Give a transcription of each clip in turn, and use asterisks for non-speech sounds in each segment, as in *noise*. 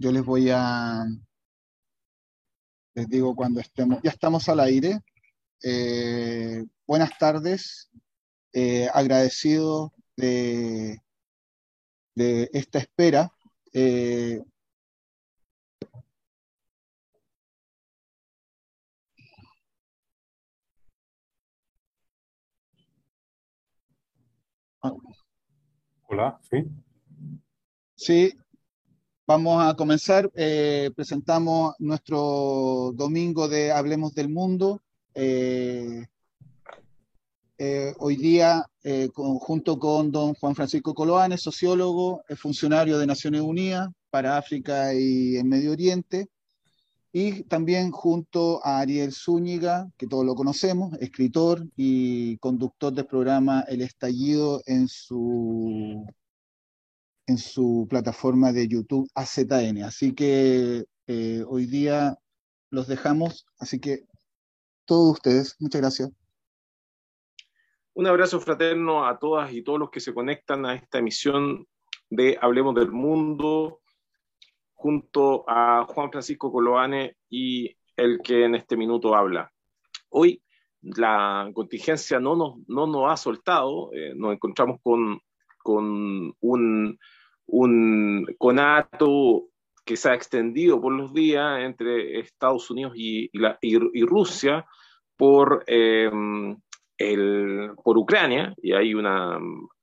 yo les voy a, les digo cuando estemos, ya estamos al aire. Eh, buenas tardes, eh, agradecido de, de, esta espera. Eh, Hola, sí. Sí, vamos a comenzar. Eh, presentamos nuestro domingo de Hablemos del Mundo. Eh, eh, hoy día, junto con don Juan Francisco Coloanes, sociólogo, funcionario de Naciones Unidas para África y el Medio Oriente, y también junto a Ariel Zúñiga, que todos lo conocemos, escritor y conductor del programa El Estallido en su en su plataforma de YouTube AZN. Así que eh, hoy día los dejamos, así que todos ustedes, muchas gracias. Un abrazo fraterno a todas y todos los que se conectan a esta emisión de Hablemos del Mundo, junto a Juan Francisco Coloane y el que en este minuto habla. Hoy la contingencia no nos, no nos ha soltado, eh, nos encontramos con, con un un conato que se ha extendido por los días entre Estados Unidos y, Rusia por, el, por Ucrania, y hay una,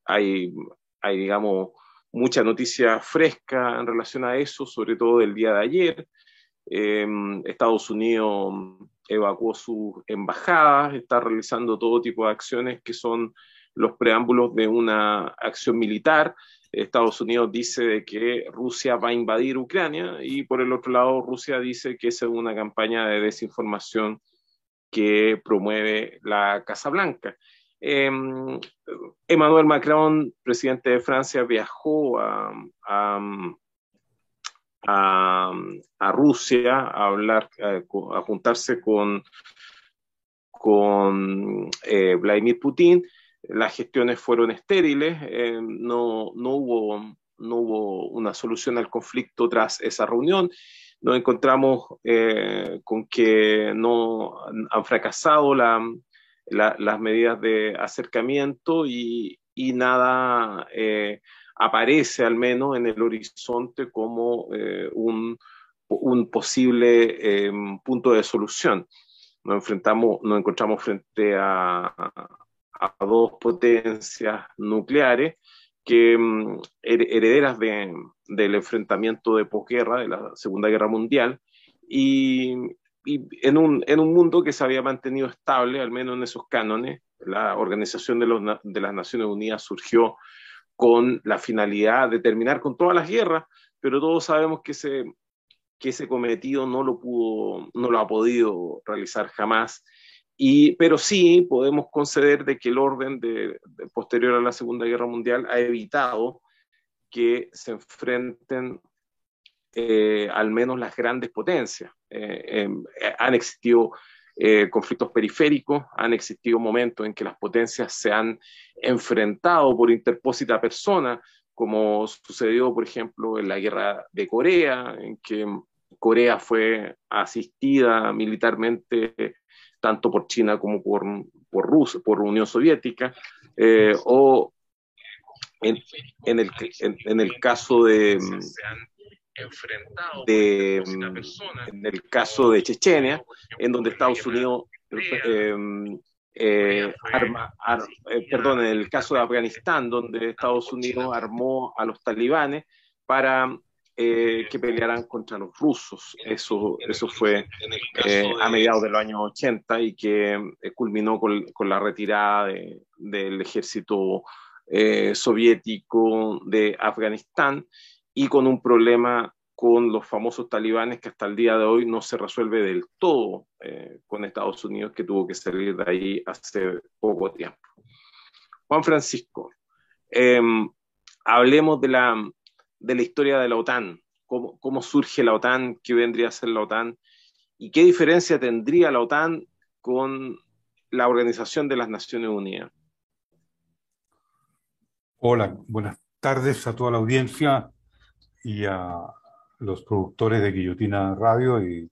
hay, hay, digamos, mucha noticia fresca en relación a eso, sobre todo del día de ayer. Em, Estados Unidos evacuó sus embajadas, está realizando todo tipo de acciones que son los preámbulos de una acción militar. Estados Unidos dice que Rusia va a invadir Ucrania y por el otro lado Rusia dice que es una campaña de desinformación que promueve la Casa Blanca. Em, Emmanuel Macron, presidente de Francia, viajó a, Rusia a hablar, a, juntarse con, con eh, Vladimir Putin las gestiones fueron estériles, eh, no, no, hubo, no hubo una solución al conflicto tras esa reunión. Nos encontramos eh, con que no han fracasado las medidas de acercamiento y, y nada eh, aparece al menos en el horizonte como un, un, posible punto de solución. Nos enfrentamos, nos encontramos frente a dos potencias nucleares que mm, herederas de, del enfrentamiento de posguerra, de la Segunda Guerra Mundial, y, en, un, en un mundo que se había mantenido estable, al menos en esos cánones, la Organización de, de las Naciones Unidas surgió con la finalidad de terminar con todas las guerras, pero todos sabemos que ese, que ese cometido no lo, pudo, no lo ha podido realizar jamás y, pero sí podemos conceder de que el orden de, posterior a la Segunda Guerra Mundial ha evitado que se enfrenten eh, al menos las grandes potencias. Eh, em, eh, han existido conflictos periféricos, han existido momentos en que las potencias se han enfrentado por interpósita persona, como sucedió, por ejemplo, en la guerra de Corea, en que Corea fue asistida militarmente tanto por China como por, por Rusia, por Unión Soviética, eh, o en, en, el, en, el caso de, en el caso de Chechenia, en donde Estados Unidos eh, eh, perdón, en el caso de Afganistán, donde Estados Unidos armó a los talibanes para eh, que pelearan contra los rusos. Eso, eso fue eh, a mediados de los años 80 y que eh, culminó con, con, la retirada de, del ejército soviético de Afganistán y con un problema con los famosos talibanes que hasta el día de hoy no se resuelve del todo con Estados Unidos, que tuvo que salir de ahí hace poco tiempo. Juan Francisco, hablemos de la, de la historia de la OTAN, cómo, cómo surge la OTAN, qué vendría a ser la OTAN y qué diferencia tendría la OTAN con la Organización de las Naciones Unidas. Hola, buenas tardes a toda la audiencia y a, los productores de Guillotina Radio y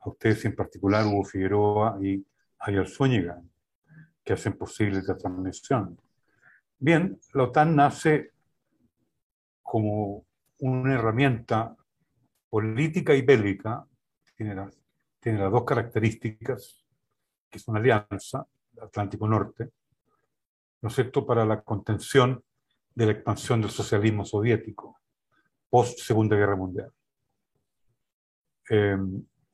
a ustedes en particular, Hugo Figueroa y Ayer Zúñiga, que hacen posible esta transmisión. Bien, la OTAN nace como una herramienta política y bélica, tiene las, tiene las dos características, que es una alianza, Atlántico Norte, ¿no es cierto?, para la contención de la expansión del socialismo soviético post Segunda Guerra Mundial. Eh,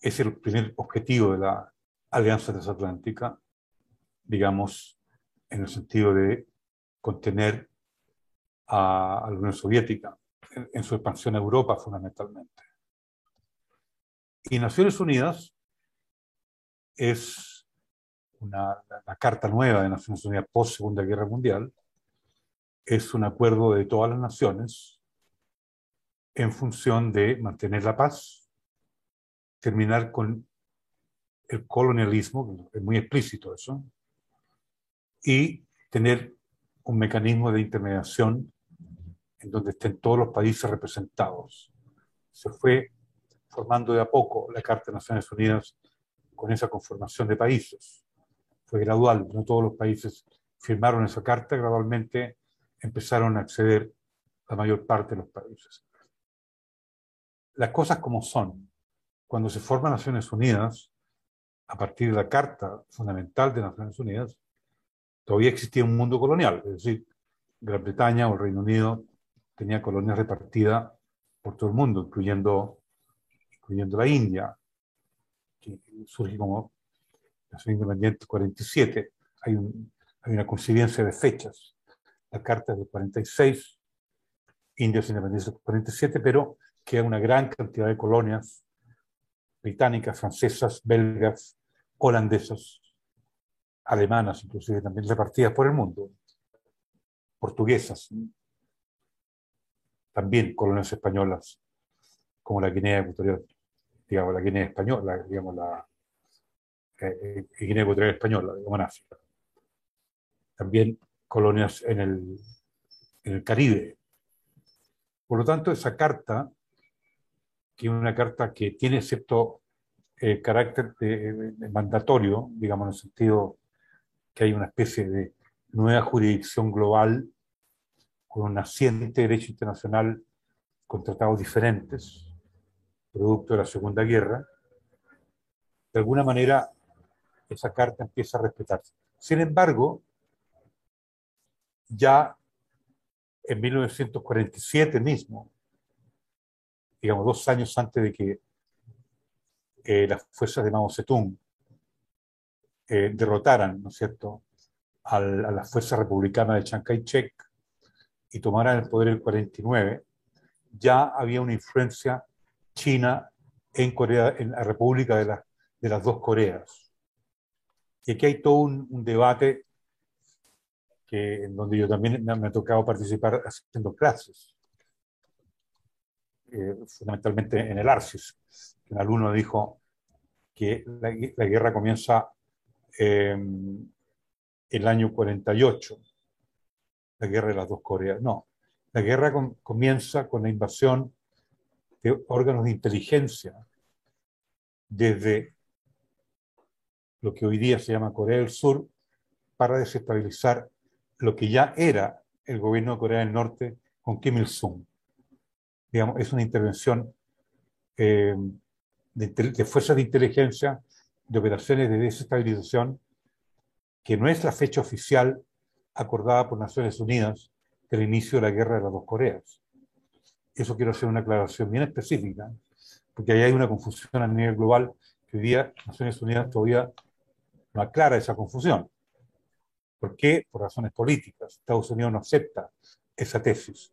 es el primer objetivo de la Alianza Transatlántica, digamos, en el sentido de contener a, la Unión Soviética en, su expansión a Europa fundamentalmente. Y Naciones Unidas es una, la, Carta Nueva de Naciones Unidas post Segunda Guerra Mundial, es un acuerdo de todas las naciones en función de mantener la paz, terminar con el colonialismo, es muy explícito eso, y tener un mecanismo de intermediación en donde estén todos los países representados. Se fue formando de a poco la Carta de Naciones Unidas con esa conformación de países. Fue gradual, no todos los países firmaron esa carta, gradualmente empezaron a acceder la mayor parte de los países. Las cosas como son. Cuando se forman Naciones Unidas, a partir de la Carta Fundamental de Naciones Unidas, todavía existía un mundo colonial, es decir, Gran Bretaña o el Reino Unido tenía colonias repartidas por todo el mundo, incluyendo, incluyendo la India, que surge como nación independiente 47. Hay, hay una coincidencia de fechas. La carta es del 46, Indias independientes del 47, pero queda una gran cantidad de colonias británicas, francesas, belgas, holandesas, alemanas, inclusive también repartidas por el mundo, portuguesas, también colonias españolas, como la Guinea Ecuatorial, digamos, la Guinea Española, digamos, la eh, eh, Guinea Ecuatorial Española, digamos, en África. También colonias en el, en el Caribe. Por lo tanto, esa carta, que es una carta que tiene cierto eh, carácter de, mandatorio, digamos, en el sentido que hay una especie de nueva jurisdicción global con un naciente derecho internacional con tratados diferentes, producto de la Segunda Guerra, de alguna manera esa carta empieza a respetarse. Sin embargo, ya en 1947 mismo, digamos dos años antes de que eh, las fuerzas de Mao Zedong eh, derrotaran, ¿no es cierto?, a las fuerzas republicanas de Chiang Kai-shek y tomaran el poder el 49, ya había una influencia china en Corea, en la República de, de las dos Coreas. Y aquí hay todo un, debate que, en donde yo también me, ha tocado participar haciendo clases, eh, fundamentalmente en el ARCIS. Un alumno dijo que la, guerra comienza en eh, el año 48, la guerra de las dos Coreas. No, la guerra comienza con la invasión de órganos de inteligencia desde lo que hoy día se llama Corea del Sur para desestabilizar lo que ya era el gobierno de Corea del Norte con Kim Il-sung. Digamos, es una intervención eh, de, fuerzas de inteligencia, de operaciones de desestabilización, que no es la fecha oficial acordada por Naciones Unidas del inicio de la guerra de las dos Coreas. Eso quiero hacer una aclaración bien específica, porque ahí hay una confusión a nivel global que hoy día Naciones Unidas todavía no aclara esa confusión. ¿Por qué? Por razones políticas. Estados Unidos no acepta esa tesis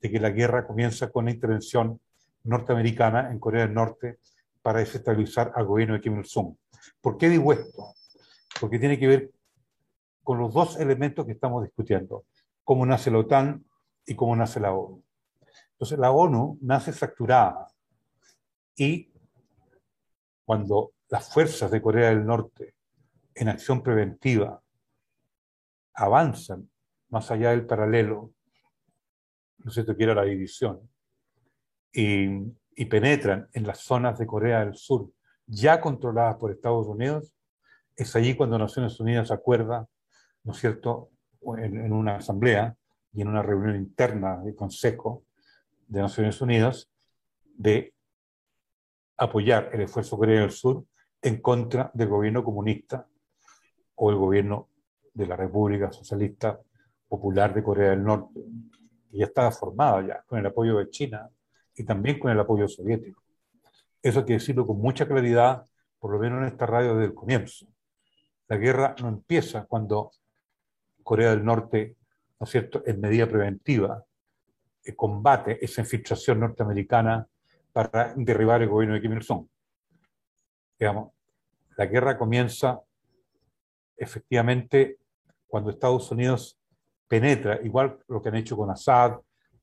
de que la guerra comienza con la intervención norteamericana en Corea del Norte para desestabilizar al gobierno de Kim Il-sung. ¿Por qué digo esto? Porque tiene que ver con los dos elementos que estamos discutiendo, cómo nace la OTAN y cómo nace la ONU. Entonces, la ONU nace fracturada y cuando las fuerzas de Corea del Norte en acción preventiva avanzan más allá del paralelo, no sé, te quiero la división, y y penetran en las zonas de Corea del Sur ya controladas por Estados Unidos, es allí cuando Naciones Unidas acuerda, ¿no es cierto?, en, una asamblea y en una reunión interna del Consejo de Naciones Unidas, de apoyar el esfuerzo Corea del Sur en contra del gobierno comunista o el gobierno de la República Socialista Popular de Corea del Norte, que ya estaba formada ya con el apoyo de China y también con el apoyo soviético. Eso hay que decirlo con mucha claridad, por lo menos en esta radio desde el comienzo. La guerra no empieza cuando Corea del Norte, ¿no es cierto?, en medida preventiva, eh, combate esa infiltración norteamericana para derribar el gobierno de Kim Il-sung. Digamos, la guerra comienza efectivamente cuando Estados Unidos penetra, igual lo que han hecho con Assad,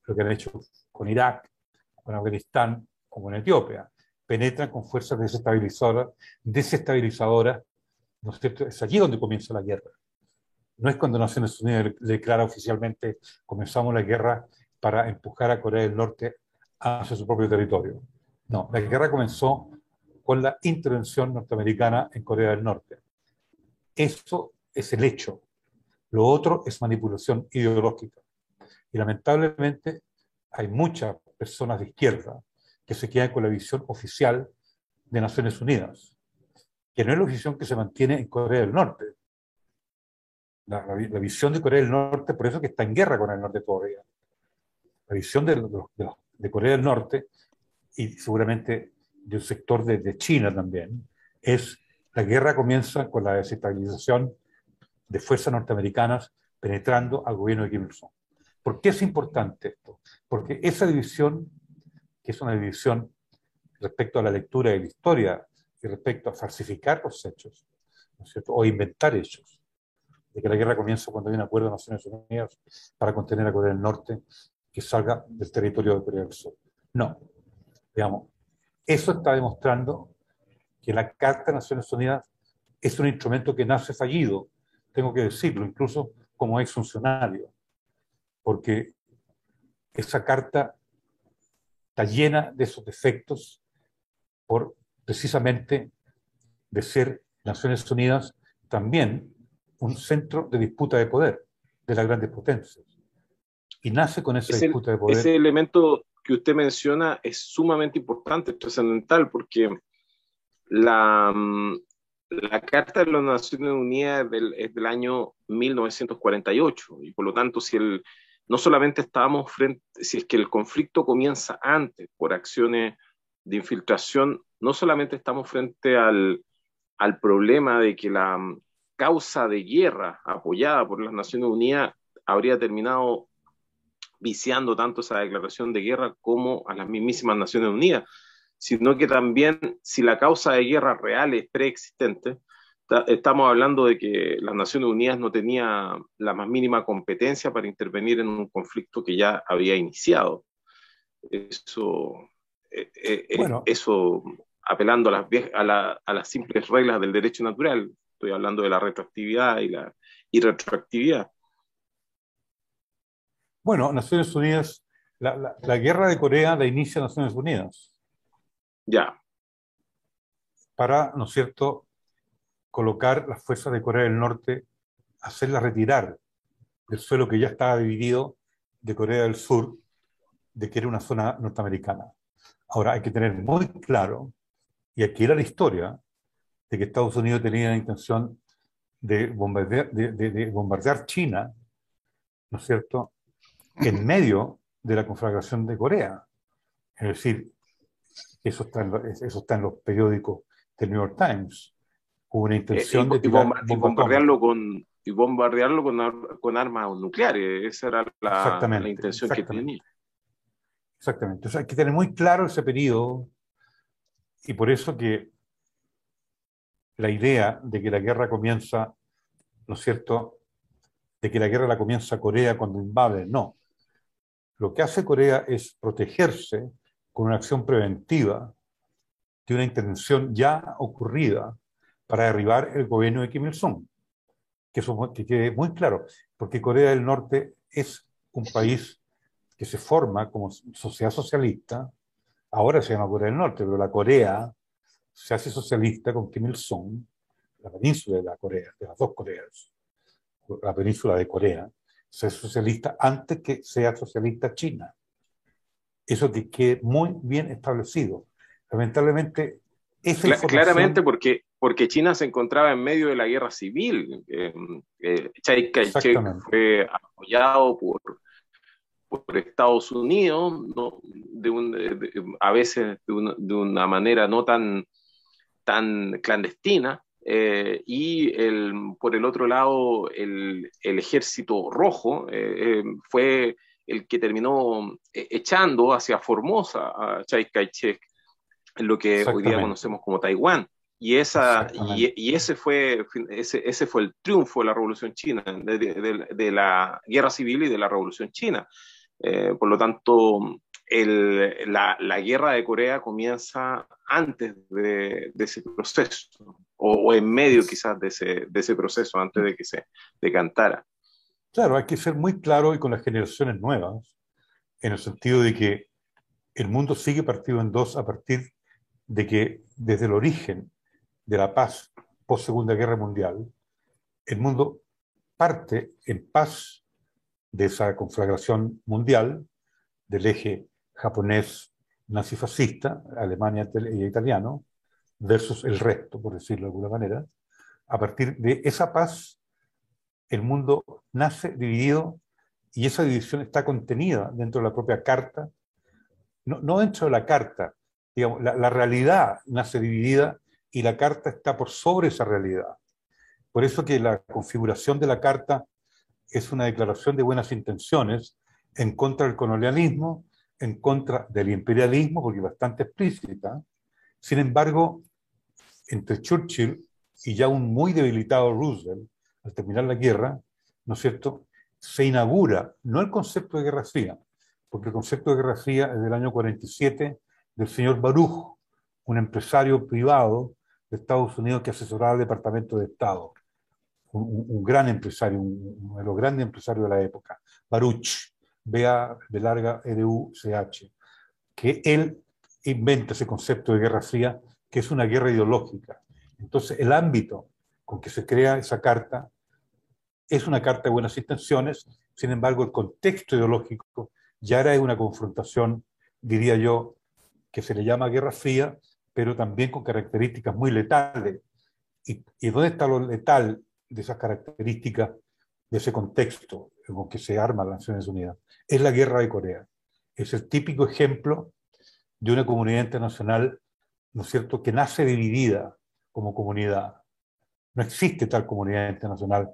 lo que han hecho con Irak, con Afganistán o con Etiopía, penetran con fuerzas desestabilizadoras, desestabilizadoras, ¿no es cierto? Es allí donde comienza la guerra. No es cuando Naciones Unidas declara oficialmente comenzamos la guerra para empujar a Corea del Norte hacia su propio territorio. No, la guerra comenzó con la intervención norteamericana en Corea del Norte. Eso es el hecho. Lo otro es manipulación ideológica. Y lamentablemente hay muchas personas de izquierda que se quedan con la visión oficial de Naciones Unidas, que no es la visión que se mantiene en Corea del Norte. La, visión de Corea del Norte, por eso que está en guerra con el norte todavía. La visión de, de, Corea del Norte y seguramente de un sector de, de China también, es la guerra comienza con la desestabilización de fuerzas norteamericanas penetrando al gobierno de Kim Il-sung. ¿Por qué es importante esto? Porque esa división, que es una división respecto a la lectura de la historia y respecto a falsificar los hechos, ¿no es cierto? o inventar hechos, de que la guerra comienza cuando hay un acuerdo de Naciones Unidas para contener a Corea del Norte que salga del territorio de Corea del Sur. No, digamos, eso está demostrando que la Carta de Naciones Unidas es un instrumento que nace fallido, tengo que decirlo, incluso como ex funcionario, porque esa carta está llena de esos defectos por precisamente de ser Naciones Unidas también un centro de disputa de poder de las grandes potencias. Y nace con esa disputa de poder. Ese elemento que usted menciona es sumamente importante, trascendental, porque la, mm, la Carta de las Naciones Unidas es del año 1948 y por lo tanto si el, no solamente estábamos frente, si es que el conflicto comienza antes por acciones de infiltración, no solamente estamos frente al, al problema de que la causa de guerra apoyada por las Naciones Unidas habría terminado viciando tanto esa declaración de guerra como a las mismísimas Naciones Unidas, sino que también si la causa de guerra real es preexistente, estamos hablando de que las Naciones Unidas no tenía la más mínima competencia para intervenir en un conflicto que ya había iniciado. Eso, eh, eh, eh, eso apelando a las, a, a, las simples reglas del derecho natural, estoy hablando de la retroactividad y la irretroactividad. Bueno, Naciones Unidas, la, la guerra de Corea la inicia Naciones Unidas. Ya. Para, ¿no es cierto?, colocar las fuerzas de Corea del Norte, hacerlas retirar del suelo que ya estaba dividido de Corea del Sur, de que era una zona norteamericana. Ahora, hay que tener muy claro, y aquí era la historia, de que Estados Unidos tenía la intención de bombardear, de, de bombardear China, ¿no es cierto?, en medio de la conflagración de Corea. Es decir, eso está, en, eso está en los periódicos del New York Times. Hubo una intención de bombardearlo con y bombardearlo con, con, armas nucleares. Esa era la, la intención que tenía. Exactamente. hay que tener muy claro ese periodo y por eso que la idea de que la guerra comienza, ¿no es cierto?, de que la guerra la comienza Corea cuando invade, no. Lo que hace Corea es protegerse con una acción preventiva de una intervención ya ocurrida para derribar el gobierno de Kim Il-sung. Que, que quede muy claro, porque Corea del Norte es un país que se forma como sociedad socialista ahora se llama Corea del Norte, pero la Corea se hace socialista con Kim Il-sung, la península de la Corea, de las dos Coreas, la península de Corea, se hace socialista antes que sea socialista China. Eso que quede muy bien establecido. Lamentablemente, esa Claramente porque, porque China se encontraba en medio de la guerra civil. Eh, eh, Chiang Kai-shek fue apoyado por, por Estados Unidos, ¿no? de a veces de una, de una, manera no tan, tan clandestina, eh, y el, por el otro lado el, el ejército rojo eh, eh, fue el que terminó echando hacia Formosa a Chiang Kai-shek, lo que hoy día conocemos como Taiwán. Y, esa, y, y, ese, fue, ese, ese fue el triunfo de la Revolución China, de, de, de la Guerra Civil y de la Revolución China. Eh, por lo tanto, el, la, la, guerra de Corea comienza antes de, de ese proceso, o, o, en medio quizás de ese, de ese proceso, antes de que se decantara. Claro, hay que ser muy claro y con las generaciones nuevas, en el sentido de que el mundo sigue partido en dos a partir de que desde el origen de la paz post Segunda Guerra Mundial, el mundo parte en paz de esa conflagración mundial del eje japonés nazifascista, Alemania y italiano, versus el resto, por decirlo de alguna manera. A partir de esa paz, el mundo nace dividido y esa división está contenida dentro de la propia carta, no, no dentro de la carta, digamos, la, la realidad nace dividida y la carta está por sobre esa realidad. Por eso que la configuración de la carta es una declaración de buenas intenciones en contra del colonialismo, en contra del imperialismo, porque bastante explícita. Sin embargo, entre Churchill y ya un muy debilitado Roosevelt, al terminar la guerra, ¿no es cierto?, se inaugura no el concepto de guerra fría, porque el concepto de guerra fría es del año 47 del señor Baruch, un empresario privado de Estados Unidos que asesoraba al Departamento de Estado un, gran empresario, uno de los grandes empresarios de la época, Baruch, B-A de larga E-D-U-C-H, que él inventa ese concepto de guerra fría, que es una guerra ideológica. Entonces, el ámbito con que se crea esa carta es una carta de buenas intenciones, sin embargo, el contexto ideológico ya era una confrontación, diría yo, que se le llama guerra fría, pero también con características muy letales. ¿Y, y dónde está lo letal de esas características, de ese contexto en que se arman las Naciones Unidas, es la guerra de Corea. Es el típico ejemplo de una comunidad internacional, ¿no es cierto?, que nace dividida como comunidad. No existe tal comunidad internacional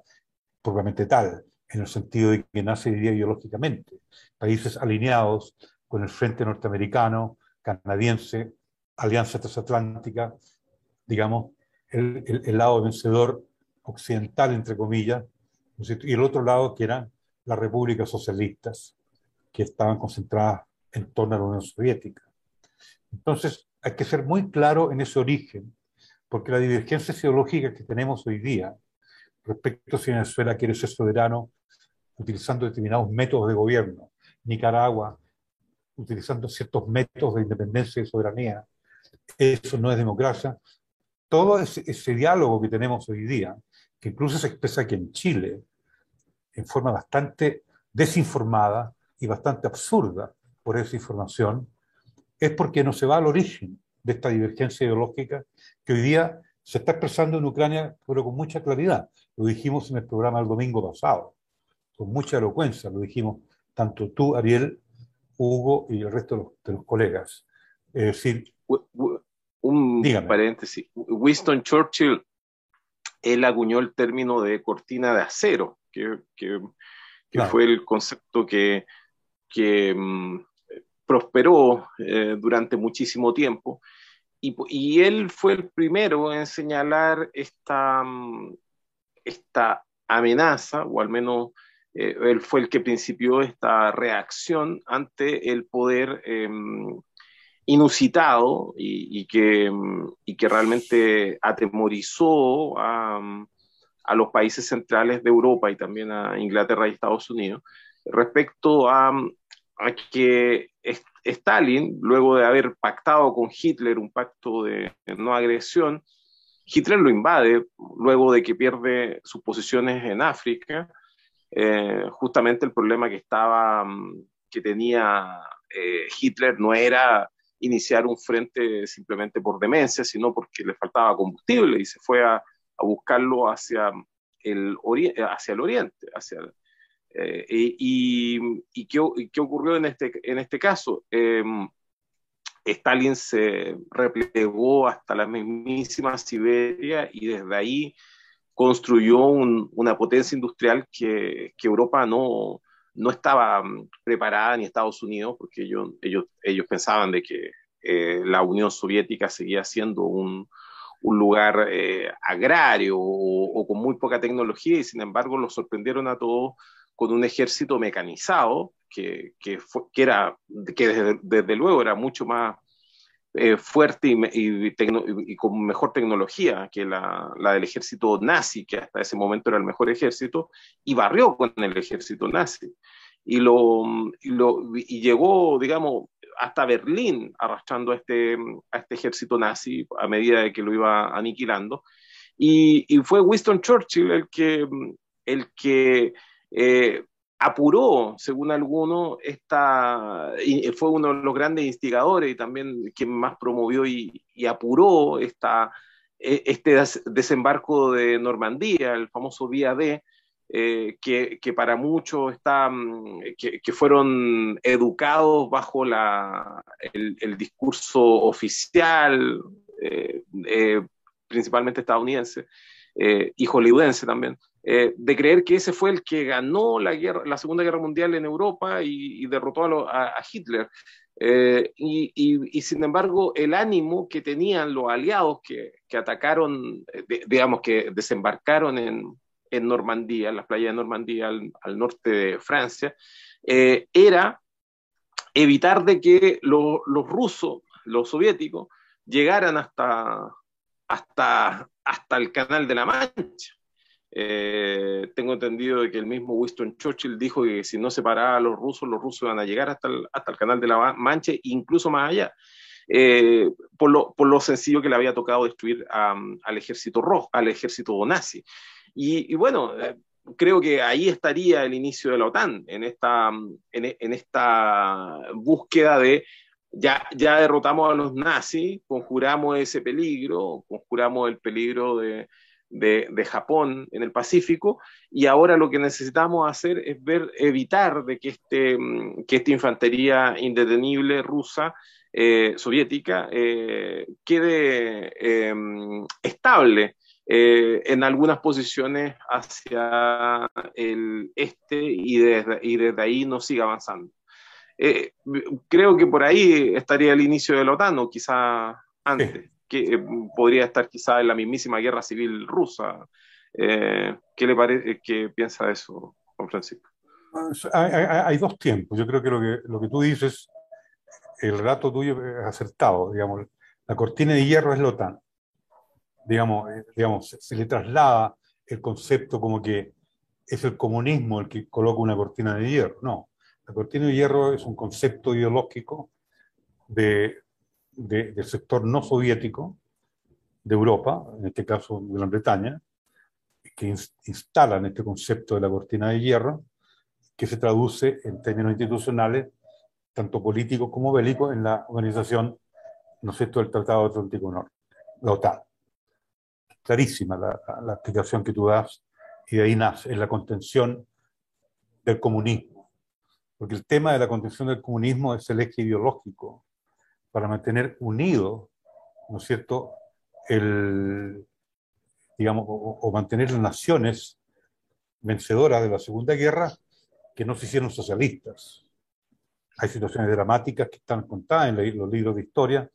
propiamente tal, en el sentido de que nace dividida ideológicamente. Países alineados con el frente norteamericano, canadiense, alianza transatlántica, digamos, el lado vencedor occidental, entre comillas, y el otro lado que eran las repúblicas socialistas, que estaban concentradas en torno a la Unión Soviética. Entonces, hay que ser muy claro en ese origen, porque la divergencia ideológica que tenemos hoy día respecto a si Venezuela quiere ser soberano utilizando determinados métodos de gobierno, Nicaragua utilizando ciertos métodos de independencia y soberanía, eso no es democracia. Todo ese, ese diálogo que tenemos hoy día que incluso se expresa aquí en Chile, en forma bastante desinformada y bastante absurda por esa información, es porque no se va al origen de esta divergencia ideológica que hoy día se está expresando en Ucrania, pero con mucha claridad. Lo dijimos en el programa el domingo pasado, con mucha elocuencia, lo dijimos tanto tú, Ariel, Hugo y el resto de los, de los colegas. Es decir, un paréntesis. Winston Churchill él acuñó el término de cortina de acero, que, que, fue el concepto que, que mm, prosperó eh, durante muchísimo tiempo. Y, y, él fue el primero en señalar esta, mm, esta amenaza, o al menos eh, él fue el que principió esta reacción ante el poder em, inusitado y, que, y, que, realmente atemorizó a, a, los países centrales de Europa y también a Inglaterra y Estados Unidos respecto a, a que Stalin, luego de haber pactado con Hitler un pacto de no agresión, Hitler lo invade luego de que pierde sus posiciones en África. Eh, justamente el problema que estaba, mm, que tenía eh, Hitler no era iniciar un frente simplemente por demencia, sino porque le faltaba combustible y se fue a, buscarlo hacia el, hacia el oriente. Hacia eh, y, y, ¿qué, ocurrió en este, en este caso? Em, Stalin se replegó hasta la mismísima Siberia y desde ahí construyó una potencia industrial que, que Europa no, no estaba mm, preparada ni Estados Unidos, porque ellos, ellos, ellos pensaban de que eh, la Unión Soviética seguía siendo un, un lugar eh, agrario o, con muy poca tecnología y sin embargo los sorprendieron a todos con un ejército mecanizado que, que, era, que desde, luego era mucho más eh, fuerte y, con mejor tecnología que la, la, del ejército nazi, que hasta ese momento era el mejor ejército, y barrió con el ejército nazi. Y, lo, lo, y llegó, digamos, hasta Berlín arrastrando a este, a este ejército nazi a medida de que lo iba aniquilando. Y, y fue Winston Churchill el que, el que eh, apuró, según algunos, esta, y fue uno de los grandes instigadores y también quien más promovió y, apuró esta, e, este desembarco de Normandía, el famoso Día D, eh, que, que, para muchos están, que, que, fueron educados bajo la, el, el discurso oficial, eh, eh, principalmente estadounidense, y hollywoodense también, eh, de creer que ese fue el que ganó la, guerra, la Segunda Guerra Mundial en Europa y, derrotó a, a, Hitler. Eh, y, y, sin embargo, el ánimo que tenían los aliados que, que atacaron, digamos, que desembarcaron en, en, Normandía, en las playas de Normandía, al, norte de Francia, eh, era evitar de que lo, los rusos, los soviéticos, llegaran hasta, hasta, hasta el Canal de la Mancha. Eh, tengo entendido de que el mismo Winston Churchill dijo que si no se paraba a los rusos, los rusos iban a llegar hasta el, hasta el canal de la Mancha, incluso más allá, eh, por, lo, por, lo, sencillo que le había tocado destruir al ejército rojo, al ejército nazi. Y, bueno, eh, creo que ahí estaría el inicio de la OTAN, en esta, en, en esta búsqueda de ya, ya derrotamos a los nazis, conjuramos ese peligro, conjuramos el peligro de, de, Japón en el Pacífico y ahora lo que necesitamos hacer es ver, evitar de que, este, mm, que esta infantería indetenible rusa, eh, soviética, eh, quede eh, estable eh, en algunas posiciones hacia el este y desde, y desde ahí no siga avanzando. Eh, creo que por ahí estaría el inicio de la OTAN o quizá antes. Sí que eh, podría estar quizá en la mismísima guerra civil rusa. Eh, ¿Qué le parece, qué piensa de eso, Juan Francisco? Hay, hay, hay, dos tiempos. Yo creo que lo, que lo que tú dices, el relato tuyo es acertado. Digamos, la cortina de hierro es la OTAN. Digamos, eh, digamos, se le traslada el concepto como que es el comunismo el que coloca una cortina de hierro. No, la cortina de hierro es un concepto ideológico de de, del sector no soviético de Europa, en este caso Gran Bretaña, que instalan este concepto de la cortina de hierro, que se traduce en términos institucionales, tanto políticos como bélicos, en la organización, ¿no es cierto?, del Tratado Atlántico Norte, la OTAN. Clarísima la, la explicación que tú das, y de ahí nace, es la contención del comunismo. Porque el tema de la contención del comunismo es el eje ideológico para mantener unido, ¿no es cierto?, el, digamos, o, mantener las naciones vencedoras de la Segunda Guerra que no se hicieron socialistas. Hay situaciones dramáticas que están contadas en los libros de historia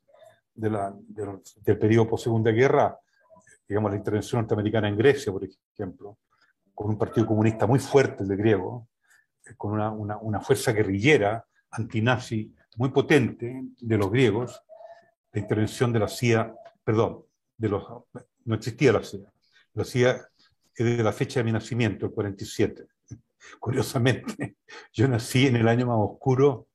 del periodo post-Segunda Guerra, digamos, la intervención norteamericana en Grecia, por ejemplo, con un partido comunista muy fuerte, el de griego, con una, una, una fuerza guerrillera antinazi muy potente de los griegos, la intervención de la CIA, perdón, de los, no existía la CIA, la CIA es de la fecha de mi nacimiento, el 47. *laughs* Curiosamente, *laughs* yo nací en el año más oscuro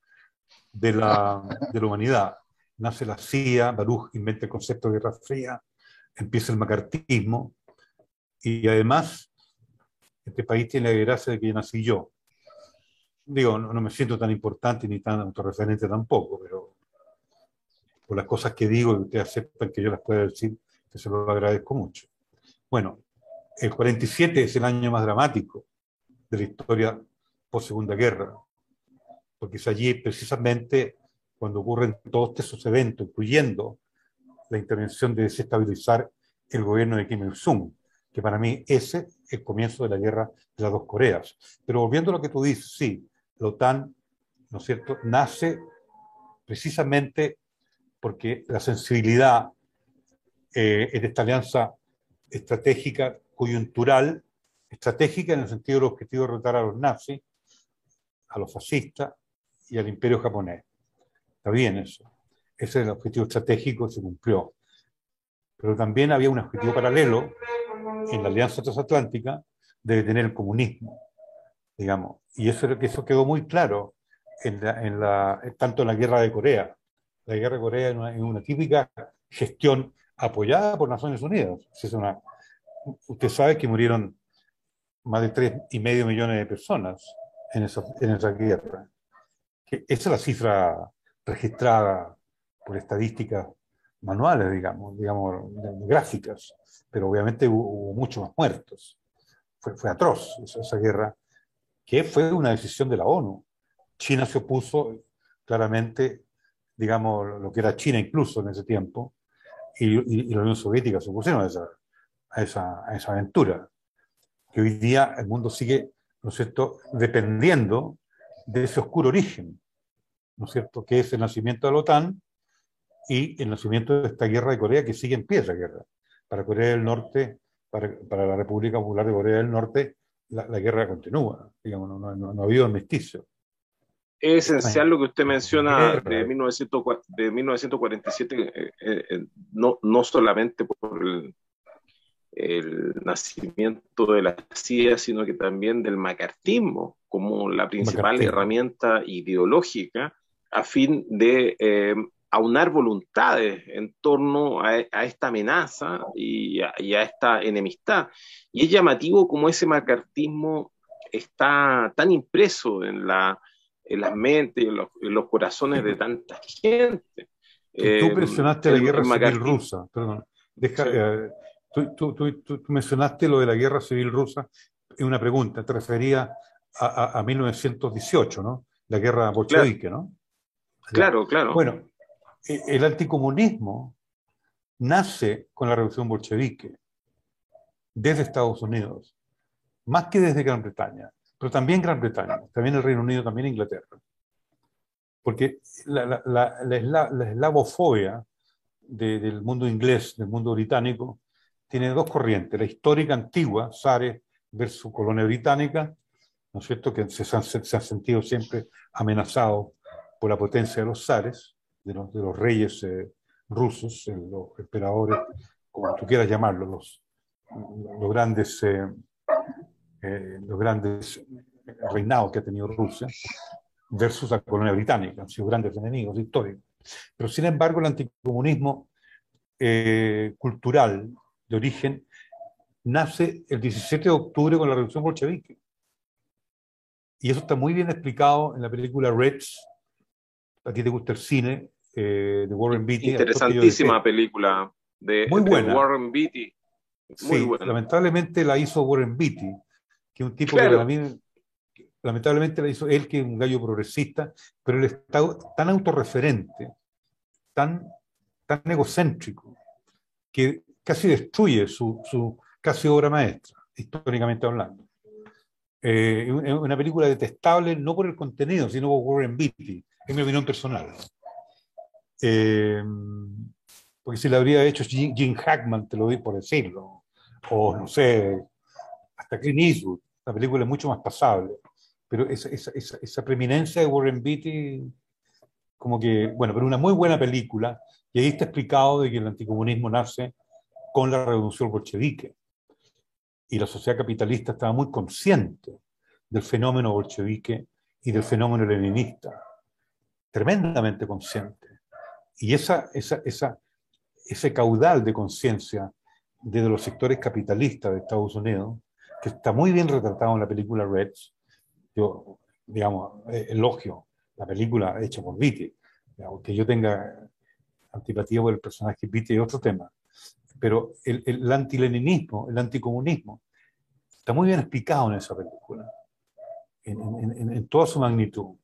de la, de la humanidad. Nace la CIA, Baruch inventa el concepto de Guerra Fría, empieza el macartismo, y además este país tiene la gracia de que nací yo. Digo, no, me siento tan importante ni tan autorreferente tampoco, pero por las cosas que digo y ustedes aceptan que yo las pueda decir, que se lo agradezco mucho. Bueno, el 47 es el año más dramático de la historia post Segunda Guerra, porque es allí precisamente cuando ocurren todos esos eventos, incluyendo la intervención de desestabilizar el gobierno de Kim Il-sung, que para mí ese es el comienzo de la guerra de las dos Coreas. Pero volviendo a lo que tú dices, sí, la OTAN, ¿no es cierto?, nace precisamente porque la sensibilidad eh, en esta alianza estratégica, coyuntural, estratégica en el sentido del objetivo de derrotar a los nazis, a los fascistas y al imperio japonés. Está bien eso. Ese es el objetivo estratégico, se cumplió. Pero también había un objetivo paralelo en la alianza transatlántica de detener el comunismo, digamos. Y eso, eso quedó muy claro en la, tanto en la guerra de Corea. La guerra de Corea es una, típica gestión apoyada por Naciones Unidas. Es una, usted sabe que murieron más de tres y medio millones de personas en esa, en esa guerra. esa es la cifra registrada por estadísticas manuales, digamos, digamos, gráficas, pero obviamente hubo, muchos más muertos. Fue, fue atroz esa, guerra, que fue una decisión de la ONU. China se opuso claramente, digamos, lo que era China incluso en ese tiempo, y, la Unión Soviética se opusieron a esa, a esa, a esa aventura. Que hoy día el mundo sigue, ¿no es cierto?, dependiendo de ese oscuro origen ¿no es cierto?, que es el nacimiento de la OTAN y el nacimiento de esta guerra de Corea que sigue en pie esa guerra. Para Corea del Norte, para, para la República Popular de Corea del Norte, la, la guerra continúa, digamos, no, no, no ha habido armisticio. Es esencial lo que usted menciona de, 1900, de 1947, eh, eh, eh, no, no solamente por el, el, nacimiento de la CIA, sino que también del macartismo como la principal herramienta ideológica a fin de eh, aunar voluntades en torno a, esta amenaza y a, esta enemistad. Y es llamativo como ese macartismo está tan impreso en, la, en las mentes y en los, corazones de tanta gente. Tú, eh, mencionaste la guerra civil rusa, perdón. Eh, tú, tú, mencionaste lo de la guerra civil rusa en una pregunta, te refería a, a 1918, ¿no? La guerra bolchevique, ¿no? Claro, claro. Bueno, el anticomunismo nace con la revolución bolchevique desde Estados Unidos, más que desde Gran Bretaña, pero también Gran Bretaña, también el Reino Unido, también Inglaterra. Porque la, la, la, eslavofobia del mundo inglés, del mundo británico, tiene dos corrientes, la histórica antigua, Sare versus colonia británica, ¿no es cierto?, que se han, se han sentido siempre amenazados por la potencia de los zares, de los, reyes eh, rusos, eh, los emperadores, como tú quieras llamarlos, los, los grandes, eh, los grandes reinados que ha tenido Rusia, versus la colonia británica, han sido grandes enemigos históricos. Pero sin embargo, el anticomunismo cultural de origen nace el 17 de octubre con la revolución bolchevique. Y eso está muy bien explicado en la película Reds, a ti te gusta el cine, eh, de Warren Beatty. Interesantísima película de, muy buena. Warren Beatty. Muy sí, lamentablemente la hizo Warren Beatty, que un tipo que mí, lamentablemente la hizo él, que es un gallo progresista, pero él está tan autorreferente, tan, tan egocéntrico, que casi destruye su, su casi obra maestra, históricamente hablando. Eh, una película detestable no por el contenido, sino por Warren Beatty, es mi opinión personal. Eh, porque si lo habría hecho Jim Hackman, te lo doy por decirlo, o no sé, hasta Clint Eastwood, la película es mucho más pasable. Pero esa, esa, esa, preeminencia de Warren Beatty, como que, bueno, pero una muy buena película, y ahí está explicado de que el anticomunismo nace con la revolución bolchevique. Y la sociedad capitalista estaba muy consciente del fenómeno bolchevique y del fenómeno leninista tremendamente consciente. Y esa, esa, esa, ese caudal de conciencia desde los sectores capitalistas de Estados Unidos, que está muy bien retratado en la película Reds, yo, digamos, eh, elogio la película hecha por Vitti, que yo tenga antipatía por el personaje Vitti es otro tema, pero el, el antileninismo, el anticomunismo, está muy bien explicado en esa película, en, en toda su magnitud.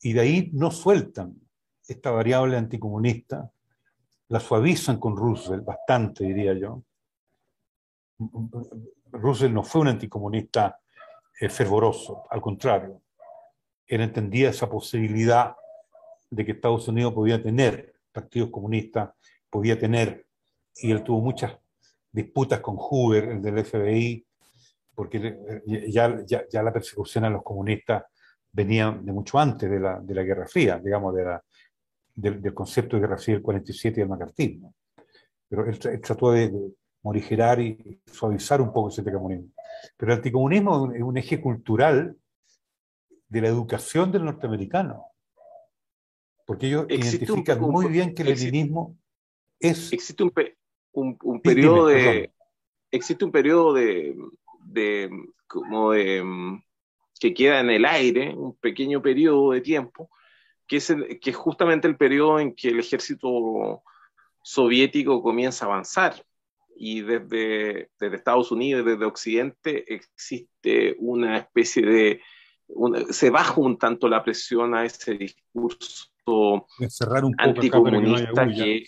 Y de ahí no sueltan esta variable anticomunista, la suavizan con Roosevelt bastante, diría yo. Roosevelt no fue un anticomunista eh, fervoroso, al contrario, él entendía esa posibilidad de que Estados Unidos podía tener partidos comunistas, podía tener, y él tuvo muchas disputas con Hoover, el del FBI, porque ya, ya, ya la persecución a los comunistas venía de mucho antes de la, de la Guerra Fría, digamos, de la, del, concepto de Guerra Fría del 47 y del macartismo. Pero él, trató de, morigerar y suavizar un poco ese anticomunismo. Pero el anticomunismo es un eje cultural de la educación del norteamericano. Porque ellos identifican muy bien que el leninismo es... Existe un, un, periodo de... Existe un periodo de, de, como de, que queda en el aire, un pequeño periodo de tiempo, que es, que es justamente el periodo en que el ejército soviético comienza a avanzar y desde, desde Estados Unidos, desde Occidente, existe una especie de... se baja un tanto la presión a ese discurso anticomunista que,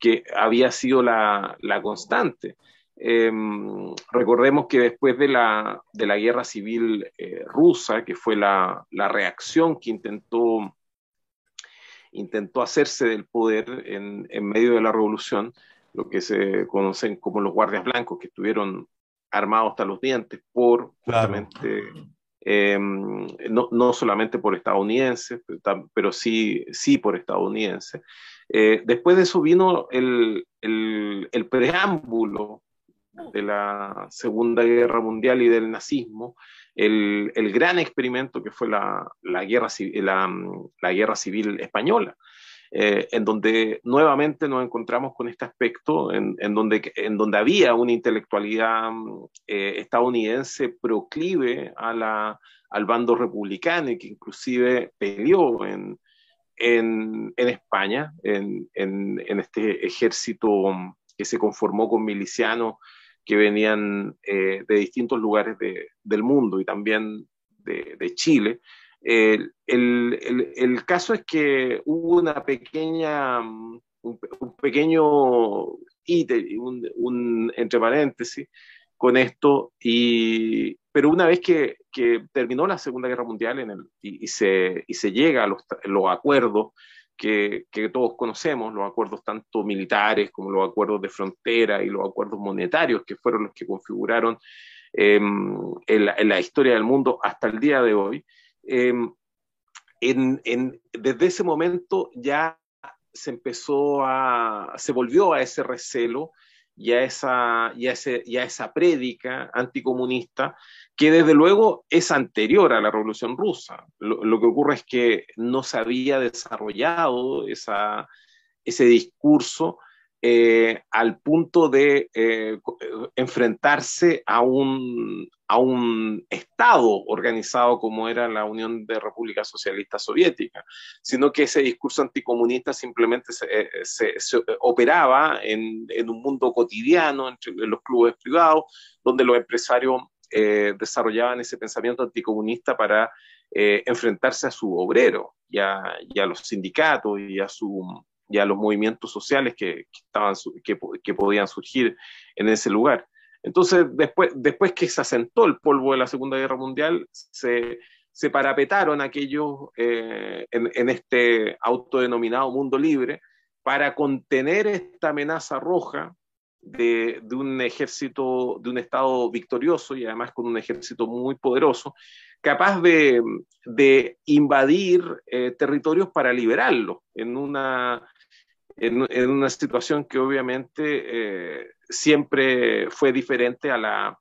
que, había sido la, la constante. Em, recordemos que después de la, de la guerra civil eh, rusa, que fue la, la, reacción que intentó, intentó hacerse del poder en, en medio de la revolución, lo que se conocen como los guardias blancos, que estuvieron armados hasta los dientes por justamente, em, no, no, solamente por estadounidenses, pero, sí, sí por estadounidenses. Eh, después de eso vino el, el, el, preámbulo de la Segunda Guerra Mundial y del nazismo, el, el gran experimento que fue la, la guerra, la, guerra Civil Española. Eh, en donde nuevamente nos encontramos con este aspecto, en, donde, en donde había una intelectualidad eh, estadounidense proclive a la, al bando republicano y que inclusive peleó en, en, en España, en, en, este ejército que se conformó con milicianos que venían eh, de distintos lugares de, del mundo y también de, de Chile, el, el, el, caso es que hubo una pequeña, un, pequeño un, un, entre paréntesis, con esto, y, pero una vez que, que terminó la Segunda Guerra Mundial en el, y, se, y se llega a los, los acuerdos que, todos conocemos, los acuerdos tanto militares como los acuerdos de frontera y los acuerdos monetarios, que fueron los que configuraron eh, en, la, historia del mundo hasta el día de hoy, Em, en, desde ese momento ya se empezó a, se volvió a ese recelo y a esa, y ese, y a esa prédica anticomunista que desde luego es anterior a la Revolución Rusa. Lo, que ocurre es que no se había desarrollado esa, ese discurso eh, al punto de eh, enfrentarse a un, a un Estado organizado como era la Unión de Repúblicas Socialistas Soviéticas, sino que ese discurso anticomunista simplemente eh, se operaba en, en, un mundo cotidiano, entre los clubes privados, donde los empresarios desarrollaban ese pensamiento anticomunista para enfrentarse a su obrero y a, los sindicatos y a su y a los movimientos sociales que, que estaban, que, que, podían surgir en ese lugar. Entonces, después, después que se asentó el polvo de la Segunda Guerra Mundial, se, se parapetaron aquellos eh, en, en, este autodenominado mundo libre para contener esta amenaza roja de, un ejército, de un Estado victorioso y además con un ejército muy poderoso, capaz de, de invadir eh, territorios para liberarlos en una, en, una situación que obviamente eh, siempre fue diferente a la,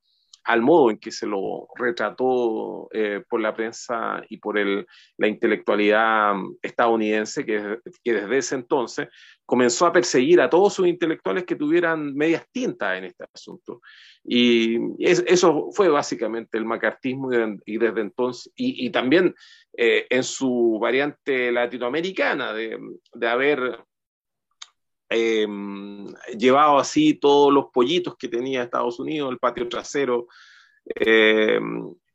al modo en que se lo retrató eh, por la prensa y por el, la intelectualidad estadounidense, que, que, desde ese entonces comenzó a perseguir a todos sus intelectuales que tuvieran medias tintas en este asunto. Y eso fue básicamente el macartismo y, desde entonces, y, también eh, en su variante latinoamericana, de, de haber eh, llevado así todos los pollitos que tenía Estados Unidos, el patio trasero. Eh,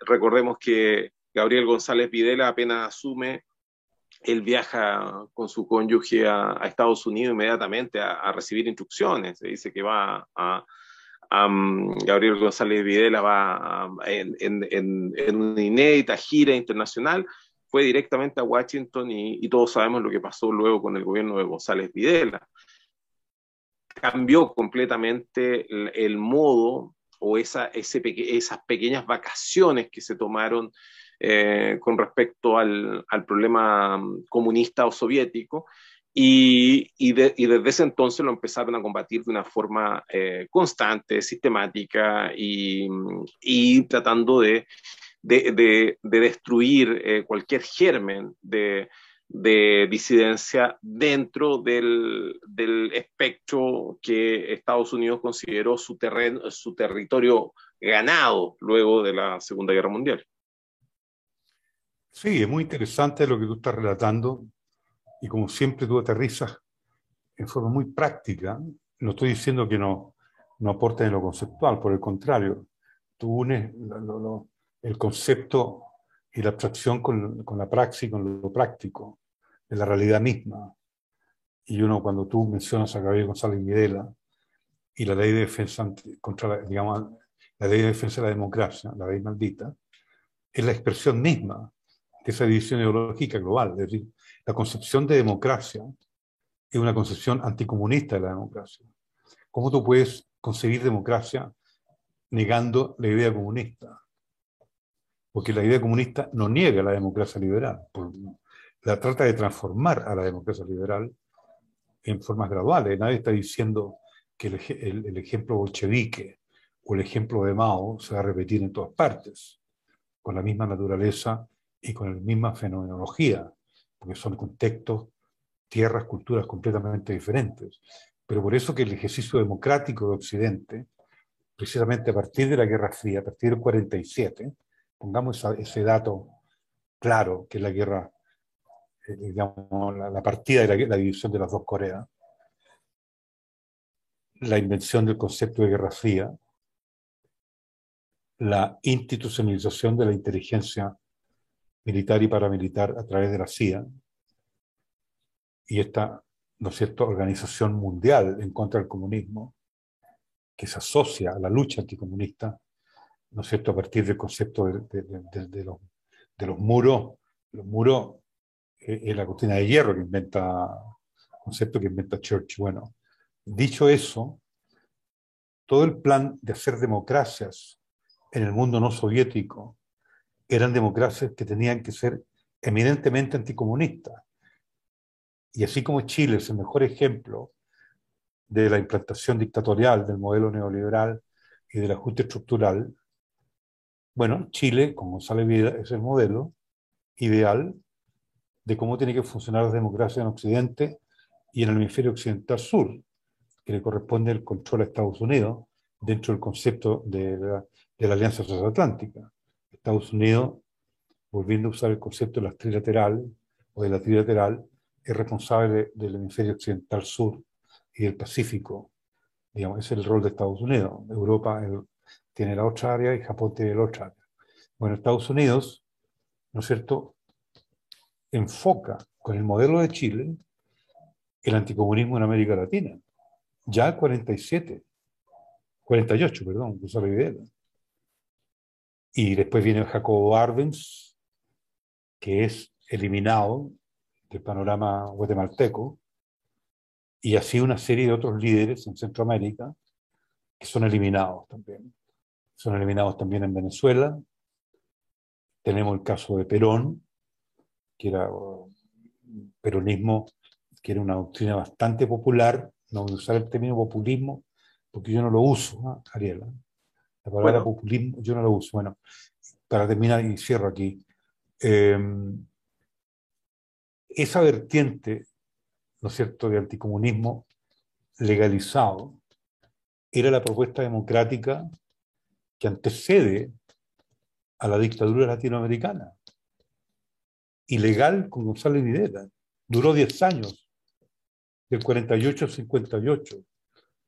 recordemos que Gabriel González Videla apenas asume, él viaja con su cónyuge a, Estados Unidos inmediatamente a, recibir instrucciones. Se dice que va a, um, Gabriel González Videla va en, una inédita gira internacional fue directamente a Washington y, todos sabemos lo que pasó luego con el gobierno de González Videla cambió completamente el, modo o esa, esas pequeñas vacaciones que se tomaron eh, con respecto al, al, problema mm, comunista o soviético. Y, y, desde ese entonces lo empezaron a combatir de una forma eh, constante, sistemática y, y tratando de, de, de destruir eh, cualquier germen de, de disidencia dentro del, del, espectro que Estados Unidos consideró su, terreno, su territorio ganado luego de la Segunda Guerra Mundial. Sí, es muy interesante lo que tú estás relatando y como siempre tú aterrizas en forma muy práctica. No estoy diciendo que no, no aportes en lo conceptual, por el contrario, tú unes el concepto y la abstracción con, con la praxis, con lo práctico de la realidad misma. Y uno, cuando tú mencionas a Gabriel González Videla y la ley de defensa contra la, digamos, la ley de defensa de la democracia, la ley maldita, es la expresión misma de esa división ideológica global. Es decir, la concepción de democracia es una concepción anticomunista de la democracia. ¿Cómo tú puedes concebir democracia negando la idea comunista? Porque la idea comunista no niega la democracia liberal, por, la trata de transformar a la democracia liberal en formas graduales. Nadie está diciendo que el, ejemplo bolchevique o el ejemplo de Mao se va a repetir en todas partes, con la misma naturaleza y con la misma fenomenología, porque son contextos, tierras, culturas completamente diferentes. Pero por eso que el ejercicio democrático de Occidente, precisamente a partir de la Guerra Fría, a partir del 47, pongamos ese dato claro, que es la guerra digamos, la, partida de la, división de las dos Coreas, la invención del concepto de guerra fría, la institucionalización de la inteligencia militar y paramilitar a través de la CIA y esta ¿no es cierto? organización mundial en contra del comunismo que se asocia a la lucha anticomunista, ¿no es cierto? a partir del concepto de, de los, los muros, los muros es la cortina de hierro que inventa, concepto que inventa Church. Bueno, dicho eso, todo el plan de hacer democracias en el mundo no soviético eran democracias que tenían que ser eminentemente anticomunistas. Y así como Chile es el mejor ejemplo de la implantación dictatorial del modelo neoliberal y del ajuste estructural, bueno, Chile, como sale vida, es el modelo ideal de cómo tiene que funcionar la democracia en Occidente y en el hemisferio occidental sur, que le corresponde el control a Estados Unidos dentro del concepto de la, Alianza Transatlántica. Estados Unidos, volviendo a usar el concepto de la trilateral o de la trilateral, es responsable del hemisferio occidental sur y del Pacífico. Digamos, ese es el rol de Estados Unidos. Europa tiene la otra área y Japón tiene la otra área. Bueno, Estados Unidos, ¿no es cierto?, enfoca con el modelo de Chile el anticomunismo en América Latina. Ya 47, 48, perdón, la idea. Y después viene Jacobo Arbenz, que es eliminado del panorama guatemalteco, y así una serie de otros líderes en Centroamérica que son eliminados también. Son eliminados también en Venezuela. Tenemos el caso de Perón, que era peronismo, que era una doctrina bastante popular, no voy a usar el término populismo, porque yo no lo uso, Ariela, La palabra populismo yo no la uso. Bueno, para terminar y cierro aquí. Em, esa vertiente, ¿no es cierto?, de anticomunismo legalizado era la propuesta democrática que antecede a la dictadura latinoamericana. Ilegal con Gonzalo Videla. Duró 10 años, del 48 al 58.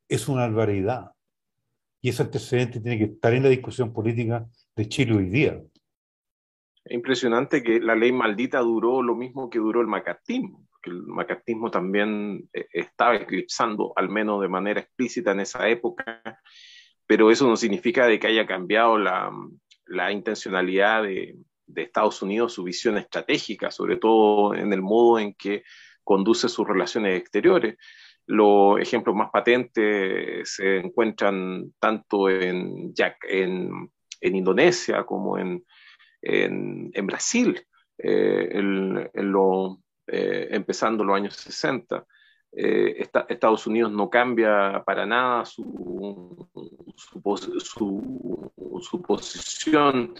Es una barbaridad. Y ese antecedente tiene que estar en la discusión política de Chile hoy día. Es impresionante que la ley maldita duró lo mismo que duró el macartismo, porque el macartismo también eh, estaba eclipsando, al menos de manera explícita en esa época, pero eso no significa de que haya cambiado la, la intencionalidad de, de Estados Unidos, su visión estratégica, sobre todo en el modo en que conduce sus relaciones exteriores. Los ejemplos más patentes se encuentran tanto en, en, en Indonesia como en, en, en Brasil, eh, en, lo, eh, empezando los años 60. Eh, Estados Unidos no cambia para nada su, su, su, su posición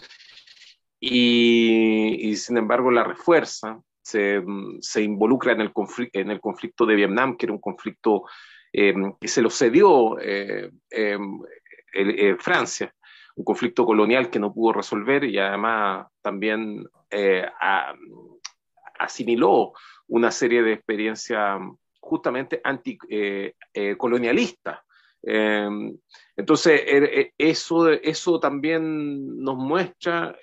y, sin embargo la refuerza, se, se involucra en el, en el, conflicto de Vietnam, que era un conflicto eh, que se lo cedió eh, eh, Francia un conflicto colonial que no pudo resolver y además también eh, a, asimiló una serie de experiencias justamente anticolonialistas. Eh, eh, entonces, er, e, eso, eso también nos muestra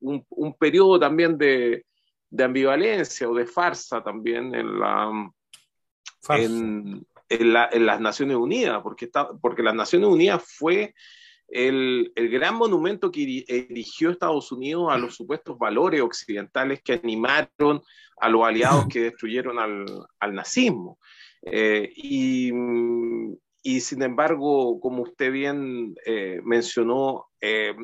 un, un, periodo también de, de, ambivalencia o de farsa también en, la, en, en, la, en las Naciones Unidas, porque, está, porque las Naciones Unidas fue el, el, gran monumento que erigió Estados Unidos a los supuestos valores occidentales que animaron a los aliados que *laughs* destruyeron al, al nazismo. Eh, y, y, sin embargo, como usted bien eh, mencionó, eh,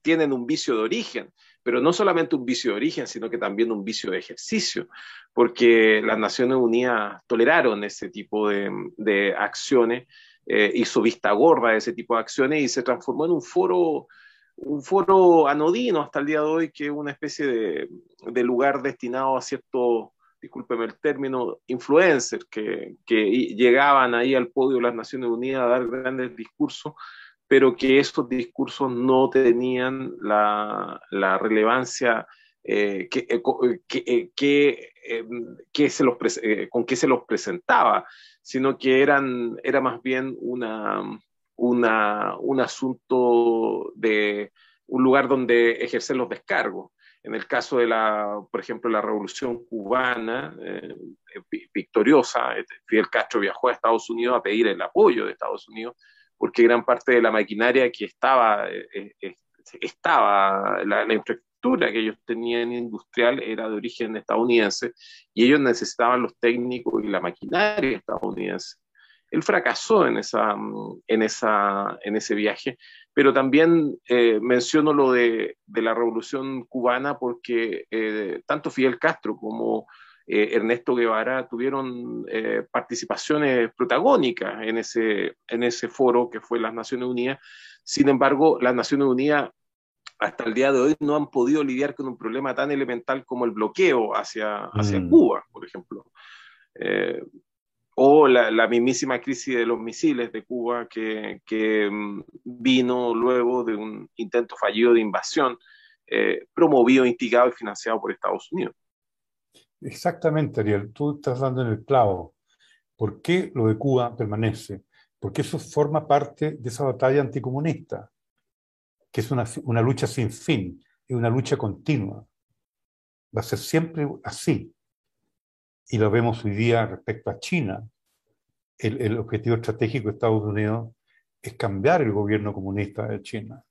tienen un vicio de origen, pero no solamente un vicio de origen, sino que también un vicio de ejercicio, porque las Naciones Unidas toleraron ese tipo de, acciones eh, hizo vista gorda de ese tipo de acciones y se transformó en un foro, un foro anodino hasta el día de hoy, que es una especie de, de lugar destinado a ciertos, discúlpeme el término, influencers que, llegaban ahí al podio de las Naciones Unidas a dar grandes discursos pero que esos discursos no tenían la, relevancia eh, con que se los presentaba sino que eran, era más bien una, un asunto de un lugar donde ejercer los descargos. En el caso de la, por ejemplo, la revolución cubana eh, victoriosa, este, Fidel Castro viajó a Estados Unidos a pedir el apoyo de Estados Unidos, porque gran parte de la maquinaria que estaba, eh, eh, estaba la, la, que ellos tenían industrial era de origen estadounidense y ellos necesitaban los técnicos y la maquinaria estadounidense. Él fracasó en, esa, en, esa, en ese viaje, pero también eh, menciono lo de, de, la revolución cubana porque eh, tanto Fidel Castro como eh, Ernesto Guevara tuvieron participaciones protagónicas en ese, en ese foro que fue las Naciones Unidas. Sin embargo, las Naciones Unidas hasta el día de hoy no han podido lidiar con un problema tan elemental como el bloqueo hacia, hacia mm. Cuba, por ejemplo. Eh, o la, la, mismísima crisis de los misiles de Cuba que, que mm, vino luego de un intento fallido de invasión eh, promovido, instigado y financiado por Estados Unidos. Exactamente, Ariel, tú estás dando en el clavo. ¿Por qué lo de Cuba permanece? Porque eso forma parte de esa batalla anticomunista que es una, una lucha sin fin, es una lucha continua. Va a ser siempre así. Y lo vemos hoy día respecto a China. El, el, objetivo estratégico de Estados Unidos es cambiar el gobierno comunista de China,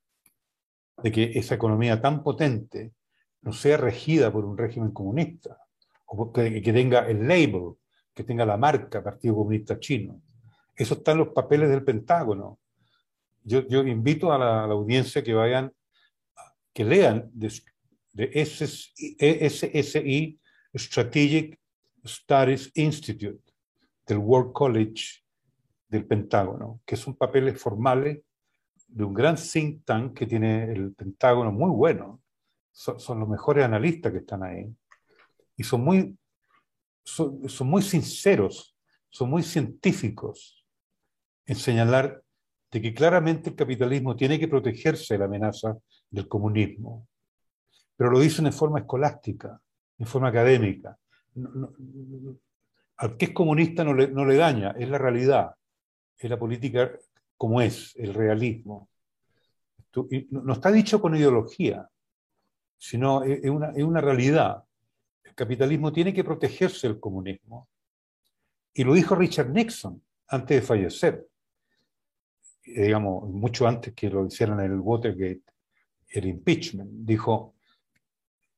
de que esa economía tan potente no sea regida por un régimen comunista, o que, que tenga el label, que tenga la marca Partido Comunista Chino. Eso está en los papeles del Pentágono yo, yo invito a la, a la, audiencia que vayan, que lean de, de SSI, Strategic Studies Institute del World College del Pentágono, que son papeles formales de un gran think tank que tiene el Pentágono muy bueno. Son, los mejores analistas que están ahí. Y son muy, son, son muy sinceros, son muy científicos en señalar de que claramente el capitalismo tiene que protegerse de la amenaza del comunismo. Pero lo dicen en forma escolástica, en forma académica. Al que es comunista no le, daña, es la realidad, es la política como es, el realismo. no está dicho con ideología, sino es una, es una realidad. El capitalismo tiene que protegerse del comunismo. Y lo dijo Richard Nixon antes de fallecer digamos, mucho antes que lo hicieran el Watergate, el impeachment, dijo,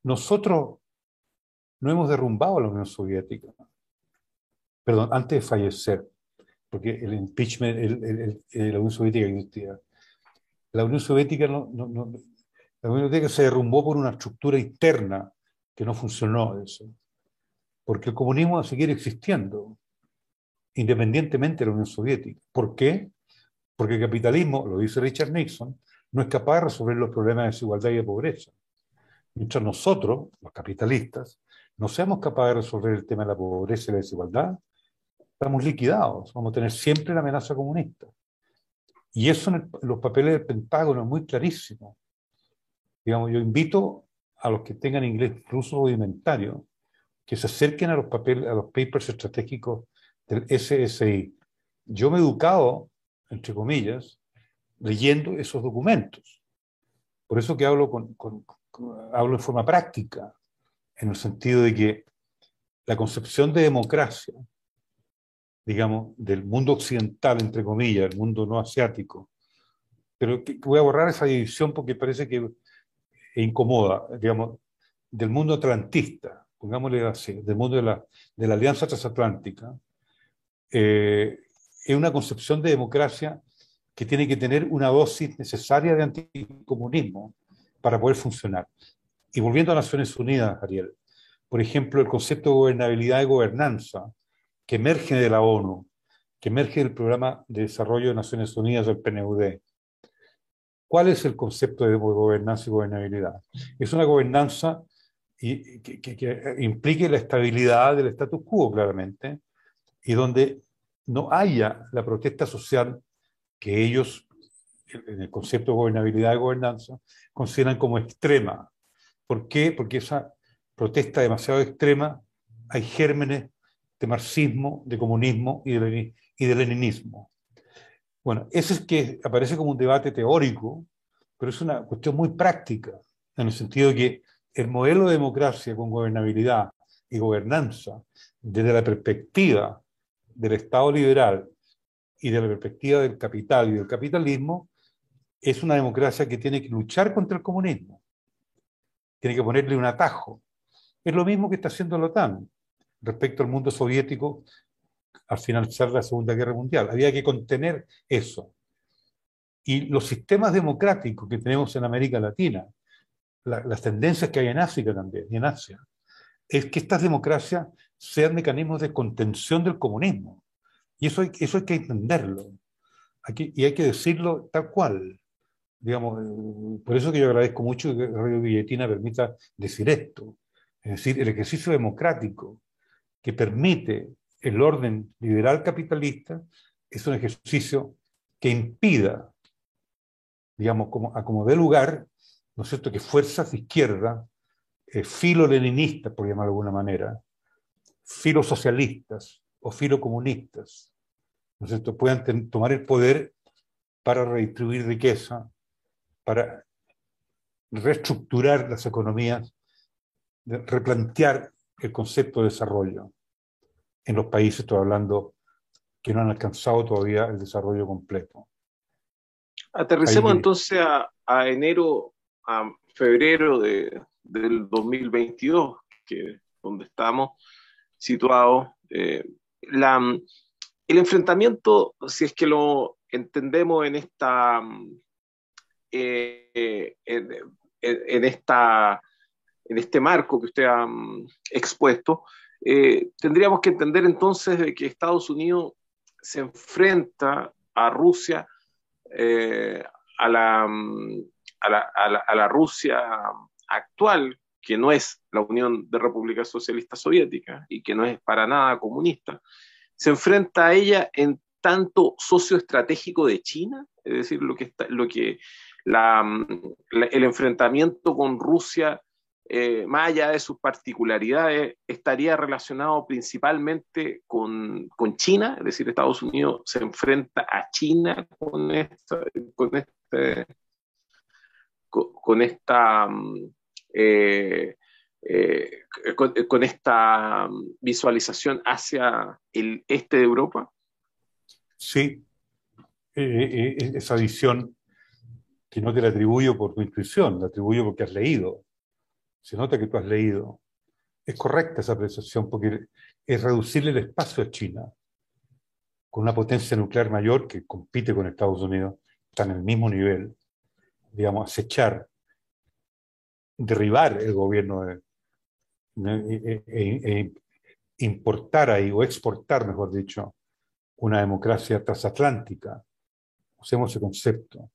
nosotros no hemos derrumbado a la Unión Soviética, perdón, antes de fallecer, porque el impeachment, el, la Unión Soviética existía. La Unión Soviética no, la Unión Soviética se derrumbó por una estructura interna que no funcionó eso. Porque el comunismo va a seguir existiendo, independientemente de la Unión Soviética. ¿Por qué? Porque el capitalismo, lo dice Richard Nixon, no es capaz de resolver los problemas de desigualdad y de pobreza. Mientras nosotros, los capitalistas, no seamos capaces de resolver el tema de la pobreza y la desigualdad, estamos liquidados, vamos a tener siempre la amenaza comunista. Y eso en, los papeles del Pentágono es muy clarísimo. Digamos, yo invito a los que tengan inglés ruso rudimentario que se acerquen a los papeles, a los papers estratégicos del SSI. Yo me he educado entre comillas, leyendo esos documentos. Por eso que hablo, con, hablo en forma práctica, en el sentido de que la concepción de democracia, digamos, del mundo occidental, entre comillas, el mundo no asiático, pero voy a borrar esa división porque parece que incomoda, digamos, del mundo atlantista, pongámosle así, del mundo de la, de la Alianza Transatlántica, eh, es una concepción de democracia que tiene que tener una dosis necesaria de anticomunismo para poder funcionar. Y volviendo a Naciones Unidas, Ariel, por ejemplo, el concepto de gobernabilidad y gobernanza que emerge de la ONU, que emerge del Programa de Desarrollo de Naciones Unidas, del PNUD. ¿Cuál es el concepto de gobernanza y gobernabilidad? Es una gobernanza que, que implique la estabilidad del status quo, claramente, y donde no haya la protesta social que ellos, en el concepto de gobernabilidad y gobernanza, consideran como extrema. ¿Por qué? Porque esa protesta demasiado extrema hay gérmenes de marxismo, de comunismo y de, y leninismo. Bueno, eso es que aparece como un debate teórico, pero es una cuestión muy práctica, en el sentido de que el modelo de democracia con gobernabilidad y gobernanza, desde la perspectiva del Estado liberal y de la perspectiva del capital y del capitalismo, es una democracia que tiene que luchar contra el comunismo. Tiene que ponerle un atajo. Es lo mismo que está haciendo la OTAN respecto al mundo soviético al finalizar la Segunda Guerra Mundial. Había que contener eso. Y los sistemas democráticos que tenemos en América Latina, las tendencias que hay en África también y en Asia, es que estas democracias sean mecanismos de contención del comunismo. Y eso hay, eso hay que entenderlo. Aquí, y hay que decirlo tal cual. Digamos, eh, por eso que yo agradezco mucho que Radio Guilletina permita decir esto. Es decir, el ejercicio democrático que permite el orden liberal capitalista es un ejercicio que impida, digamos, como, a como dé lugar, ¿no es cierto?, que fuerzas de izquierda, eh, filo-leninistas, por llamarlo de alguna manera, filosocialistas o filocomunistas, ¿no es cierto?, puedan tomar el poder para redistribuir riqueza, para reestructurar las economías, replantear el concepto de desarrollo en los países, estoy hablando, que no han alcanzado todavía el desarrollo completo. Aterricemos entonces a, enero, a febrero de, del 2022, que donde estamos situados. Eh, el enfrentamiento, si es que lo entendemos en esta, eh, en, esta, en este marco que usted ha mm, expuesto, eh, tendríamos que entender entonces de que Estados Unidos se enfrenta a Rusia a la, a la, a la, Rusia actual, que no es la Unión de Repúblicas Socialistas Soviéticas y que no es para nada comunista, se enfrenta a ella en tanto socio estratégico de China, es decir, lo que, está, lo que la, el enfrentamiento con Rusia, eh, más allá de sus particularidades, estaría relacionado principalmente con, con, China, es decir, Estados Unidos se enfrenta a China con esta, con este, con, esta eh, eh, con, esta visualización hacia el este de Europa? Sí, esa visión que no te la atribuyo por tu intuición, la atribuyo porque has leído. Se nota que tú has leído. Es correcta esa apreciación porque es reducirle el espacio a China con una potencia nuclear mayor que compite con Estados Unidos, está en el mismo nivel, digamos, acechar, derribar el gobierno de, e, e, e, importar ahí, o exportar, mejor dicho, una democracia transatlántica. Usemos ese concepto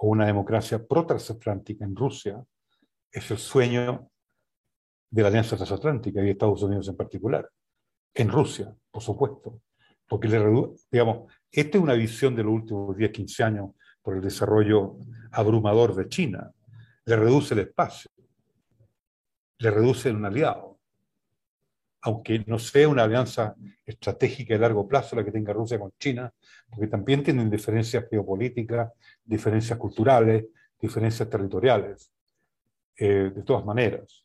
o una democracia pro-transatlántica en Rusia es el sueño de la alianza transatlántica y Estados Unidos en particular. En Rusia, por supuesto. Porque le digamos, esta es una visión de los últimos 10, 15 años por el desarrollo abrumador de China. Le reduce el espacio, le reduce un aliado. Aunque no sea una alianza estratégica de largo plazo la que tenga Rusia con China, porque también tienen diferencias geopolíticas, diferencias culturales, diferencias territoriales, eh, de todas maneras.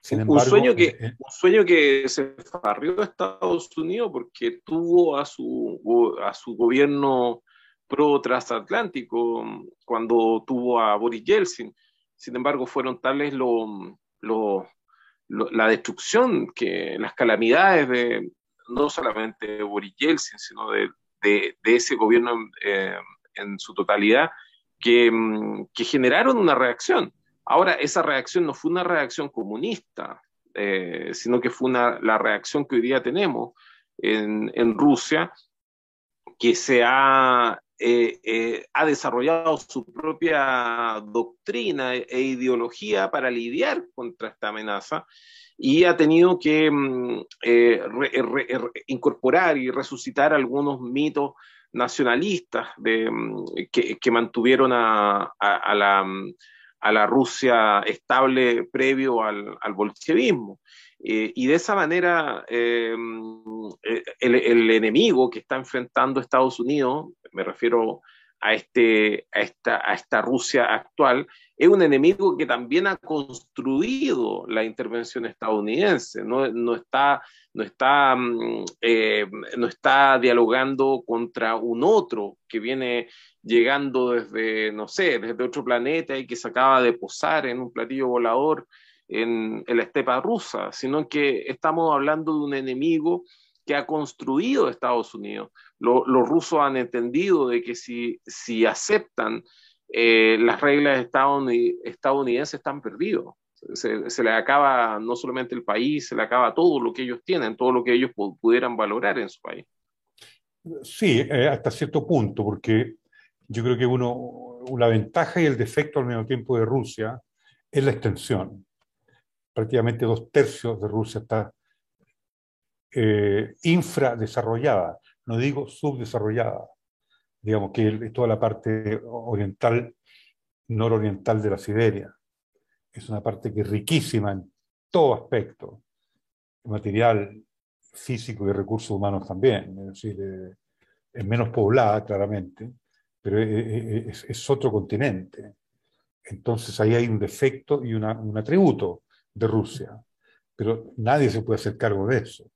Sin embargo, un, sueño que, eh, un sueño que se farrió a Estados Unidos porque tuvo a su, a su gobierno pro-transatlántico cuando tuvo a Boris Yeltsin. Sin embargo, fueron tales lo, la destrucción, que las calamidades de no solamente de Boris Yeltsin, sino de, de, ese gobierno eh, en su totalidad que, mm, que, generaron una reacción. Ahora, esa reacción no fue una reacción comunista, eh, sino que fue una, la reacción que hoy día tenemos en, en Rusia, que se ha, eh, ha desarrollado su propia doctrina e ideología para lidiar contra esta amenaza y ha tenido que mm, eh, incorporar y resucitar algunos mitos nacionalistas mm, que, mantuvieron mm, a, la, Rusia estable previo al, bolchevismo. Eh, y de esa manera, eh, el, el, enemigo que está enfrentando Estados Unidos, me refiero a, este, a, esta, a esta Rusia actual, es un enemigo que también ha construido la intervención estadounidense, no, no está, no, está, mm, eh, no está dialogando contra un otro que viene llegando desde, no sé, desde otro planeta y que se acaba de posar en un platillo volador en, en la estepa rusa, sino que estamos hablando de un enemigo que ha construido Estados Unidos. los rusos han entendido de que si, si aceptan eh, las reglas estadounidenses están perdidos. Se, se, le acaba no solamente el país, se le acaba todo lo que ellos tienen, todo lo que ellos pudieran valorar en su país. Sí, eh, hasta cierto punto, porque yo creo que uno, la ventaja y el defecto al mismo tiempo de Rusia es la extensión. Prácticamente dos tercios de Rusia está eh, infradesarrollada, no digo subdesarrollada digamos que es toda la parte oriental, nororiental de la Siberia. Es una parte que es riquísima en todo aspecto, material, físico y recursos humanos también. Es decir, es menos poblada, claramente, pero es, otro continente. Entonces ahí hay un defecto y un atributo de Rusia, pero nadie se puede hacer cargo de eso.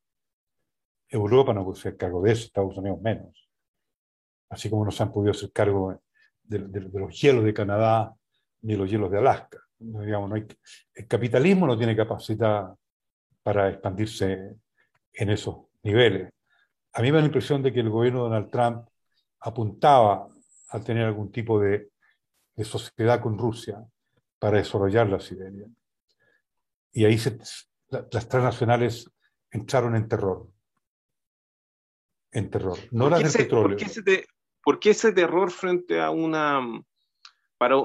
Europa no puede hacer cargo de eso, Estados Unidos menos así como no se han podido hacer cargo de, los hielos de Canadá ni los hielos de Alaska. Digamos, no hay, el capitalismo no tiene capacidad para expandirse en esos niveles. A mí me da la impresión de que el gobierno de Donald Trump apuntaba a tener algún tipo de, de sociedad con Rusia para desarrollar la Siberia. Y ahí se, las transnacionales entraron en terror. En terror. No las del petróleo. ¿Por qué ese terror frente a una, para,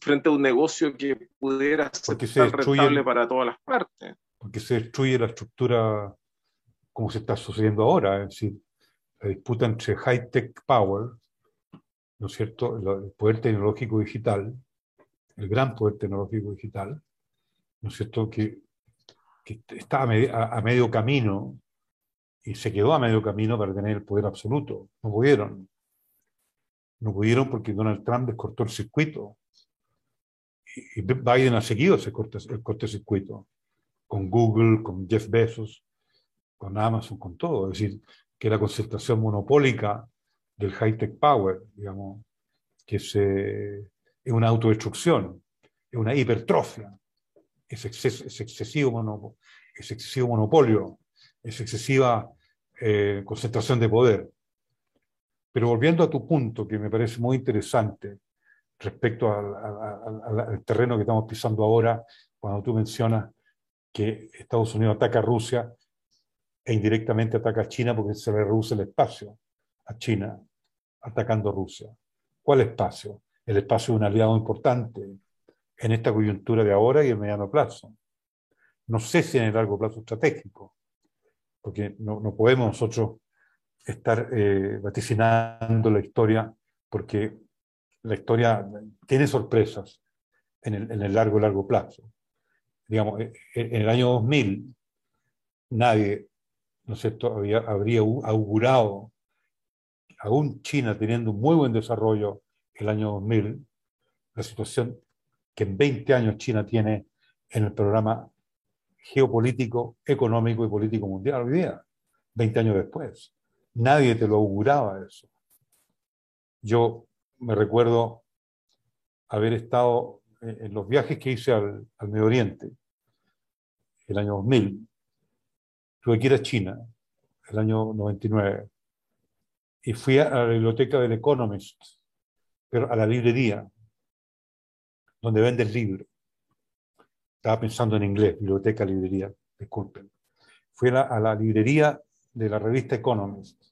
frente a un negocio que pudiera ser rentable para todas las partes. Porque se destruye la estructura como se está sucediendo ahora, es decir, la disputa entre high-tech power, ¿no es cierto?, el poder tecnológico digital, el gran poder tecnológico digital, ¿no es cierto?, que, que está a, a, medio camino y se quedó a medio camino para tener el poder absoluto. No pudieron. No pudieron porque Donald Trump descortó el circuito. Y Biden ha seguido ese corte, el cortocircuito con Google, con Jeff Bezos, con Amazon, con todo. Es decir, que la concentración monopólica del high-tech power, digamos, que es una autodestrucción, es una hipertrofia, es, es, excesivo, es excesivo monopolio, es excesiva eh, concentración de poder. Pero volviendo a tu punto, que me parece muy interesante respecto al, terreno que estamos pisando ahora, cuando tú mencionas que Estados Unidos ataca a Rusia e indirectamente ataca a China porque se le reduce el espacio a China atacando a Rusia. ¿Cuál espacio? El espacio de un aliado importante en esta coyuntura de ahora y en mediano plazo. No sé si en el largo plazo estratégico, porque no, no podemos nosotros estar eh, vaticinando la historia, porque la historia tiene sorpresas en el, en el largo, largo plazo. Digamos, eh, en el año 2000, nadie, ¿no es cierto?, había, habría augurado, aún China teniendo un muy buen desarrollo el año 2000, la situación que en 20 años China tiene en el programa geopolítico, económico y político mundial hoy día, 20 años después. Nadie te lo auguraba eso. Yo me recuerdo haber estado en los viajes que hice al, Medio Oriente, el año 2000. Tuve que ir a China, el año 99, y fui a la biblioteca del Economist, pero a la librería, donde venden libros. Estaba pensando en inglés, biblioteca, librería, disculpen. Fui a la, librería de la revista Economist.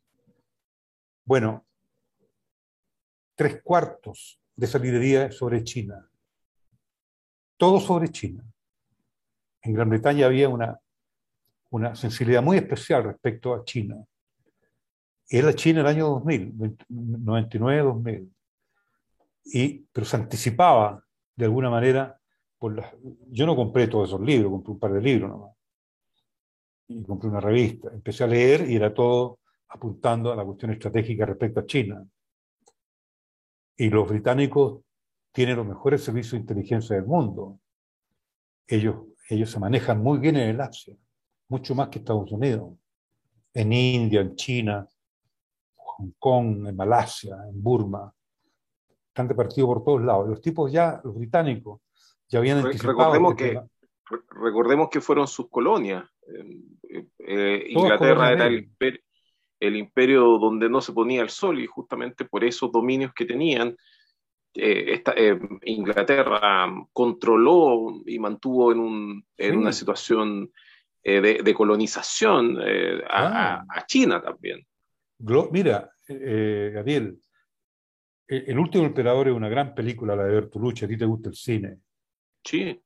Bueno, tres cuartos de esa librería sobre China. Todo sobre China. En Gran Bretaña había una, una sensibilidad muy especial respecto a China. Era China el año 2000, 99-2000. Y, pero se anticipaba de alguna manera yo no compré todos esos libros, compré un par de libros nomás. Y compré una revista. Empecé a leer y era todo apuntando a la cuestión estratégica respecto a China. Y los británicos tienen los mejores servicios de inteligencia del mundo. Ellos, ellos se manejan muy bien en el Asia, mucho más que Estados Unidos. En India, en China, Hong Kong, en Malasia, en Burma. Están repartidos por todos lados. Los tipos ya, los británicos, Recordemos que, recordemos que fueron sus colonias. Eh, eh, Inglaterra era el imperio, donde no se ponía el sol y justamente por esos dominios que tenían, eh, Inglaterra controló y mantuvo en, un, en una situación de, colonización a, ah. a, China también. Mira, Gabriel, el último emperador es una gran película, la de Bertolucci, a ti te gusta el cine. Sí.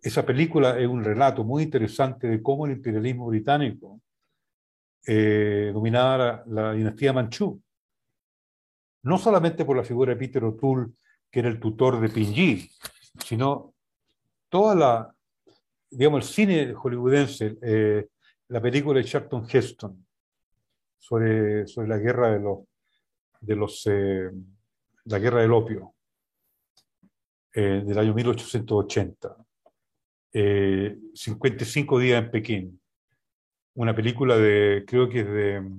Esa película es un relato muy interesante de cómo el imperialismo británico eh, dominaba la, dinastía manchú. No solamente por la figura de Peter O'Toole, que era el tutor de Pinji, sino toda la, digamos, el cine hollywoodense, eh, la película de Charlton Heston sobre, sobre la guerra de los, de los eh, la guerra del opio, eh, del año 1880. 55 eh, días en Pekín. Una película de, creo que es de,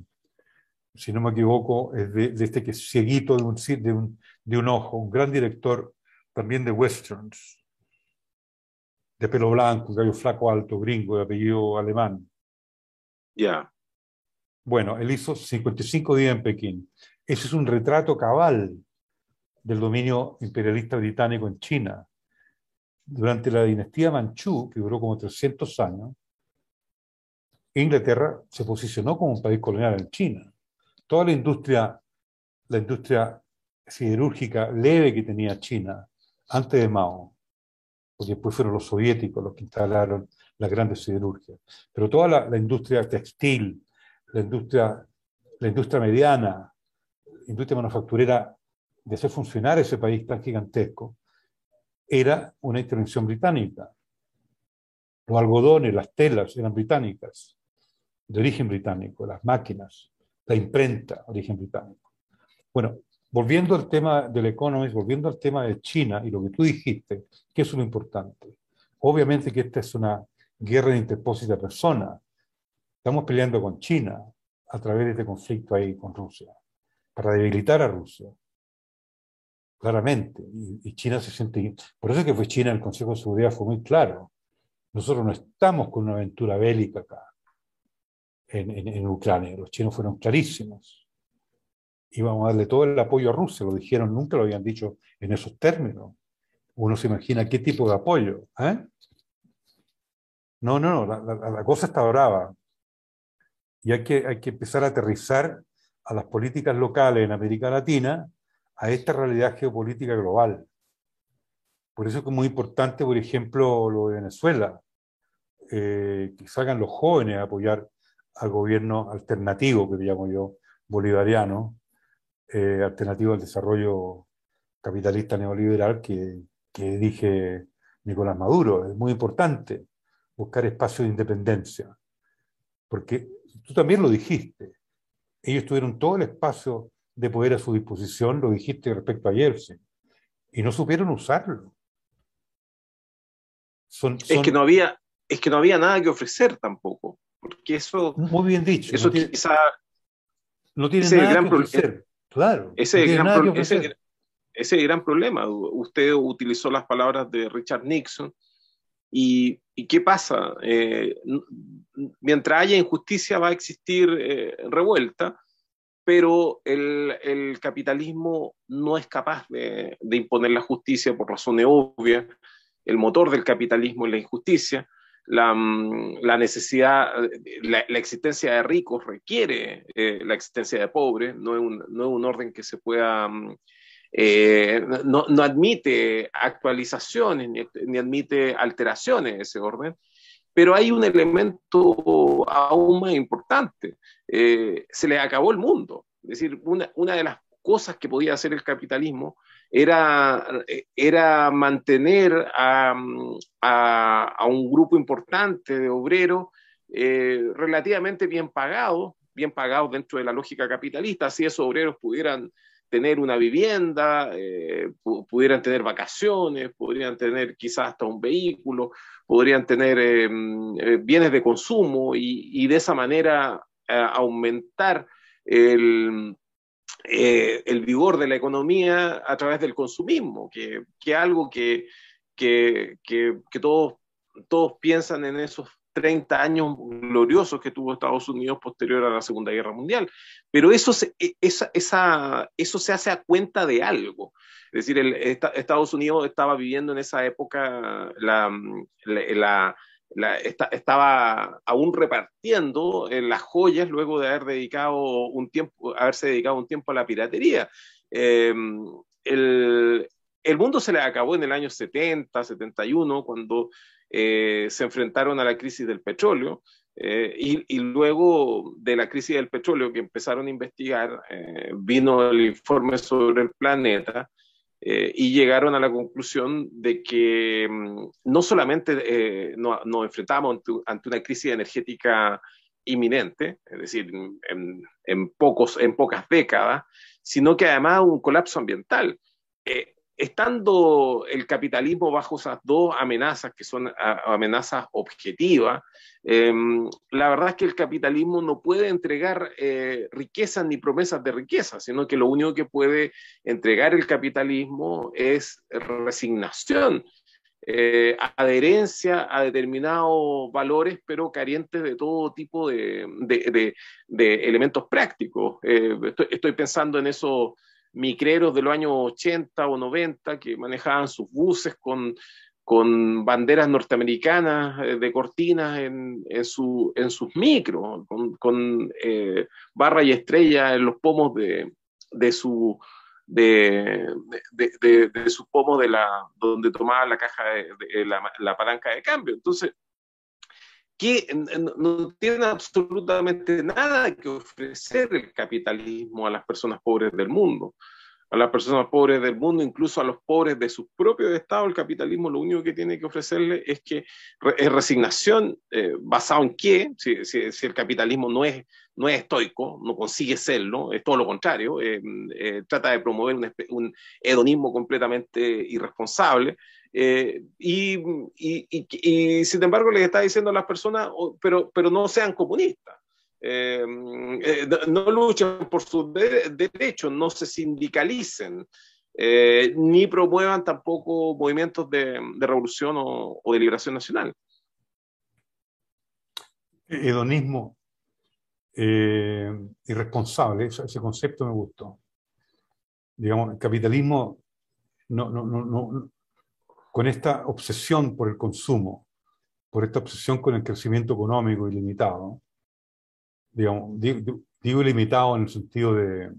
si no me equivoco, es de, este que es cieguito de un, de, un, de un ojo, un gran director también de westerns, de pelo blanco, gallo flaco alto, gringo, de apellido alemán. Ya. Bueno, él hizo 55 días en Pekín. Ese es un retrato cabal del dominio imperialista británico en China. Durante la dinastía Manchú, que duró como 300 años, Inglaterra se posicionó como un país colonial en China. Toda la industria, la industria siderúrgica leve que tenía China antes de Mao, porque después fueron los soviéticos los que instalaron las grandes siderurgias. Pero toda la, industria textil, la industria, la industria mediana, la industria manufacturera de hacer funcionar ese país tan gigantesco, era una intervención británica. Los algodones, las telas eran británicas, de origen británico, las máquinas, la imprenta, origen británico. Bueno, volviendo al tema del Economist, volviendo al tema de China y lo que tú dijiste, que es lo importante. Obviamente que esta es una guerra de interpósita persona. Estamos peleando con China a través de este conflicto ahí con Rusia, para debilitar a Rusia. Claramente. Y, China se siente... Por eso es que fue China, el Consejo de Seguridad fue muy claro. Nosotros no estamos con una aventura bélica acá, en, en Ucrania. Los chinos fueron clarísimos. Íbamos a darle todo el apoyo a Rusia, lo dijeron, nunca lo habían dicho en esos términos. Uno se imagina qué tipo de apoyo. ¿eh? No, no, no, la, cosa está brava. Y hay que, hay que empezar a aterrizar a las políticas locales en América Latina a esta realidad geopolítica global. Por eso es muy importante, por ejemplo, lo de Venezuela, eh, que salgan los jóvenes a apoyar al gobierno alternativo, que llamo yo, bolivariano, eh, alternativo al desarrollo capitalista neoliberal que, que dirige Nicolás Maduro. Es muy importante buscar espacios de independencia. Porque tú también lo dijiste. Ellos tuvieron todo el espacio de poder a su disposición, lo dijiste respecto a Yeltsin, y no supieron usarlo. Es que no había, es que no había nada que ofrecer tampoco, porque eso. Muy bien dicho. Eso no tiene, quizá. No tiene nada que ofrecer. Claro. Ese, gran ese, ese gran problema. Usted utilizó las palabras de Richard Nixon ¿Y, qué pasa? Eh, mientras haya injusticia va a existir eh, revuelta, pero el, capitalismo no es capaz de, imponer la justicia por razones obvias. El motor del capitalismo es la injusticia. La, mm, necesidad, la, existencia de ricos requiere eh, la existencia de pobres, no es, un, no es un orden que se pueda mm, eh, no, no, admite actualizaciones ni, admite alteraciones de ese orden, pero hay un elemento aún más importante. Eh, se le acabó el mundo. Es decir, una, una, de las cosas que podía hacer el capitalismo era, era mantener a, a, a un grupo importante de obreros eh, relativamente bien pagados, bien pagados dentro de la lógica capitalista, si esos obreros pudieran tener una vivienda, eh, pudieran tener vacaciones, podrían tener quizás hasta un vehículo, podrían tener em, eh, bienes de consumo y, de esa manera eh, aumentar el, vigor de la economía a través del consumismo, que es algo que, que, que, que todos, todos piensan en esos 30 años gloriosos que tuvo Estados Unidos posterior a la Segunda Guerra Mundial. Pero eso se, e, eso se hace a cuenta de algo. Es decir, Estados Unidos estaba viviendo en esa época, la, la, estaba aún repartiendo eh, las joyas luego de haber dedicado un tiempo, haberse dedicado un tiempo a la piratería. Eh, el, el mundo se le acabó en el año 70, 71, cuando eh, se enfrentaron a la crisis del petróleo eh, y, luego de la crisis del petróleo que empezaron a investigar, eh, vino el informe sobre el planeta y llegaron a la conclusión de que mm, no solamente nos enfrentamos ante, una crisis energética inminente, es decir, en, pocos, en pocas décadas, sino que además un colapso ambiental estando el capitalismo bajo esas dos amenazas, que son amenazas objetivas, em, la verdad es que el capitalismo no puede entregar eh, riquezas ni promesas de riqueza, sino que lo único que puede entregar el capitalismo es resignación, eh, adherencia a determinados valores, pero carentes de todo tipo de, elementos prácticos. Eh, estoy, pensando en eso micreros de los años 80 o 90 que manejaban sus buses con, con banderas norteamericanas eh, de cortinas en, en, su, en sus micros, con, con eh, barra y estrella en los pomos de, de, su, de, de, de, la, donde tomaba la caja de, la, la, palanca de cambio. Entonces, que no tiene absolutamente nada que ofrecer el capitalismo a las personas pobres del mundo a las personas pobres del mundo, incluso a los pobres de sus propios estados, el capitalismo lo único que tiene que ofrecerle es que es resignación eh, basado en qué, si, el capitalismo no es, no es estoico, no consigue serlo, es todo lo contrario, eh, eh, trata de promover un, hedonismo completamente irresponsable. Y, y, sin embargo le está diciendo a las personas, oh, pero, pero no sean comunistas. Eh, eh, no luchen por sus derechos, no se sindicalicen, eh, ni promuevan tampoco movimientos de, revolución o, de liberación nacional. Hedonismo irresponsable, ese, concepto me gustó. Digamos, el capitalismo no, no, no, con esta obsesión por el consumo, por esta obsesión con el crecimiento económico ilimitado, digamos, digo, digo, limitado en el sentido de,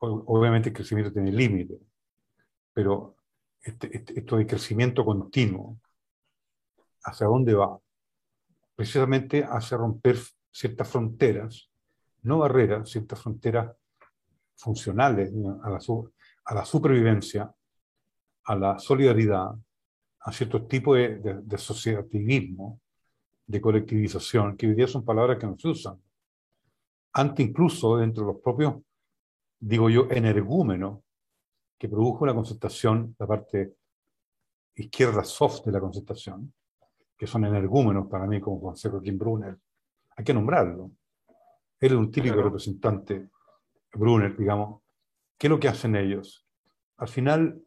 obviamente el crecimiento tiene límite, pero este, este, esto de crecimiento continuo, ¿hacia dónde va? Precisamente hacia romper ciertas fronteras, no barreras, ciertas fronteras funcionales a la, a la supervivencia, a la solidaridad, a ciertos tipos de, de, de, asociativismo, de colectivización, que hoy día son palabras que no se usan antes incluso dentro de los propios, digo yo, energúmenos, que produjo la concertación, la parte izquierda soft de la concertación, que son energúmenos para mí como Juan Kim Brunner, hay que nombrarlo. Él es un típico representante, Brunner, digamos. ¿Qué es lo que hacen ellos? Al final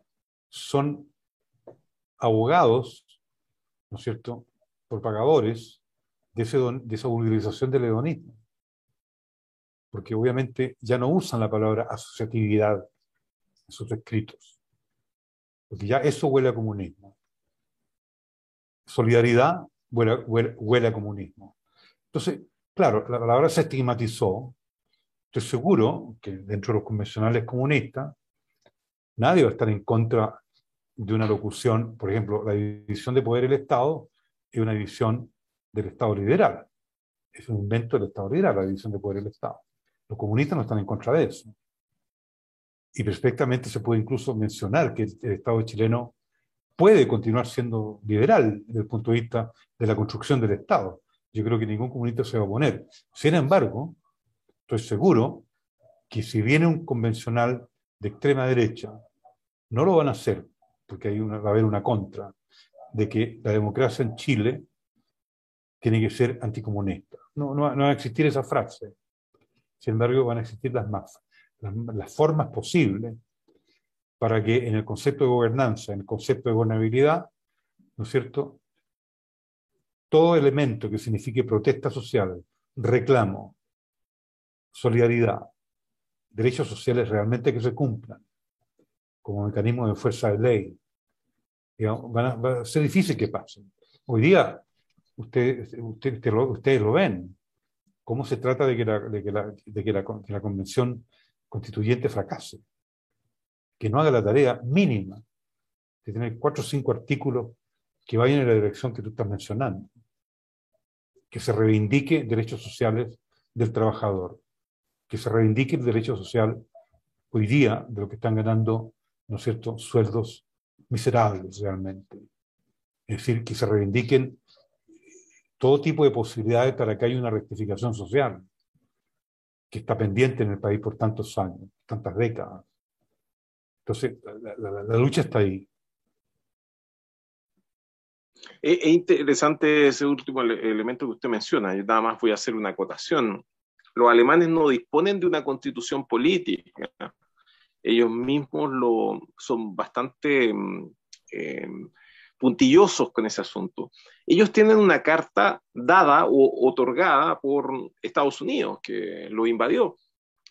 son abogados, ¿no es cierto?, propagadores de, ese de esa vulgarización del hedonismo porque obviamente ya no usan la palabra asociatividad en sus escritos, porque ya eso huele a comunismo. Solidaridad huele, a comunismo. Entonces, claro, la palabra se estigmatizó. Estoy seguro que dentro de los convencionales comunistas, nadie va a estar en contra de una locución, por ejemplo, la división de poder del Estado es una división del Estado liberal. Es un invento del Estado liberal, la división de poder del Estado. Los comunistas no están en contra de eso. Y perfectamente se puede incluso mencionar que el Estado chileno puede continuar siendo liberal desde el punto de vista de la construcción del Estado. Yo creo que ningún comunista se va a oponer. Sin embargo, estoy seguro que si viene un convencional de extrema derecha, no lo van a hacer, porque hay va a haber una contra, de que la democracia en Chile tiene que ser anticomunista. No, no, no va a existir esa frase. Sin embargo, van a existir las, más, las, formas posibles para que en el concepto de gobernanza, en el concepto de gobernabilidad, ¿no es cierto? Todo elemento que signifique protesta social, reclamo, solidaridad, derechos sociales realmente que se cumplan como mecanismo de fuerza de ley, van a, va a ser difícil que pasen. Hoy día, ustedes lo ven, cómo se trata de que la, de que la, de que la, la convención constituyente fracase, que no haga la tarea mínima de tener cuatro o cinco artículos que vayan en la dirección que tú estás mencionando, que se reivindique derechos sociales del trabajador, que se reivindique el derecho social hoy día de lo que están ganando, ¿no es cierto?, sueldos miserables realmente. Es decir, que se reivindiquen todo tipo de posibilidades para que haya una rectificación social que está pendiente en el país por tantos años, tantas décadas. Entonces, la, lucha está ahí. Es interesante ese último elemento que usted menciona. Yo nada más voy a hacer una acotación. Los alemanes no disponen de una constitución política. Ellos mismos lo, son bastante mm, eh, puntillosos con ese asunto. Ellos tienen una carta dada o otorgada por Estados Unidos, que lo invadió.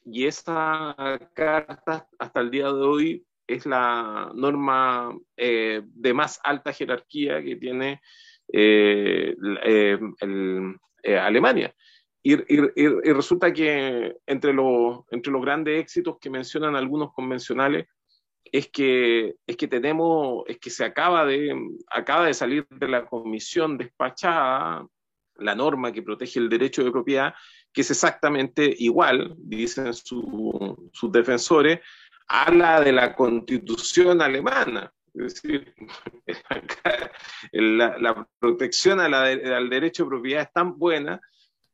Y esa carta hasta el día de hoy es la norma eh, de más alta jerarquía que tiene eh, eh, Alemania. Y, resulta que entre, entre los grandes éxitos que mencionan algunos convencionales es que, es que tenemos, es que se acaba de, acaba de salir de la comisión despachada la norma que protege el derecho de propiedad, que es exactamente igual, dicen sus defensores, a la de la constitución alemana. Es decir, *laughs* la, protección al derecho de propiedad es tan buena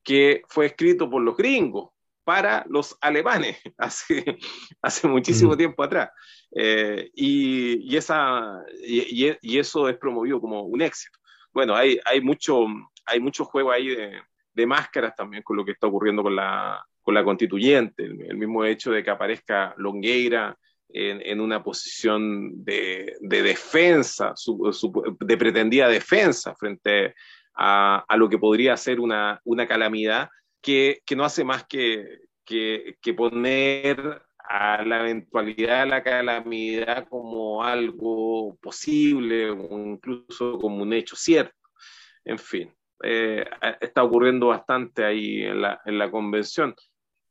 que fue escrito por los gringos para los alemanes *laughs* hace, hace muchísimo mm. tiempo atrás. Eh, y, esa, y, eso es promovido como un éxito. Bueno, hay, hay, mucho, hay mucho juego ahí de, de máscaras también con lo que está ocurriendo con la, con la constituyente, el, mismo hecho de que aparezca Longueira en, en una posición de, de defensa, de pretendida defensa frente a, lo que podría ser una, una calamidad que, que, no hace más que, que, que poner a la eventualidad de la calamidad como algo posible o incluso como un hecho cierto. En fin, eh, está ocurriendo bastante ahí en la, en la convención.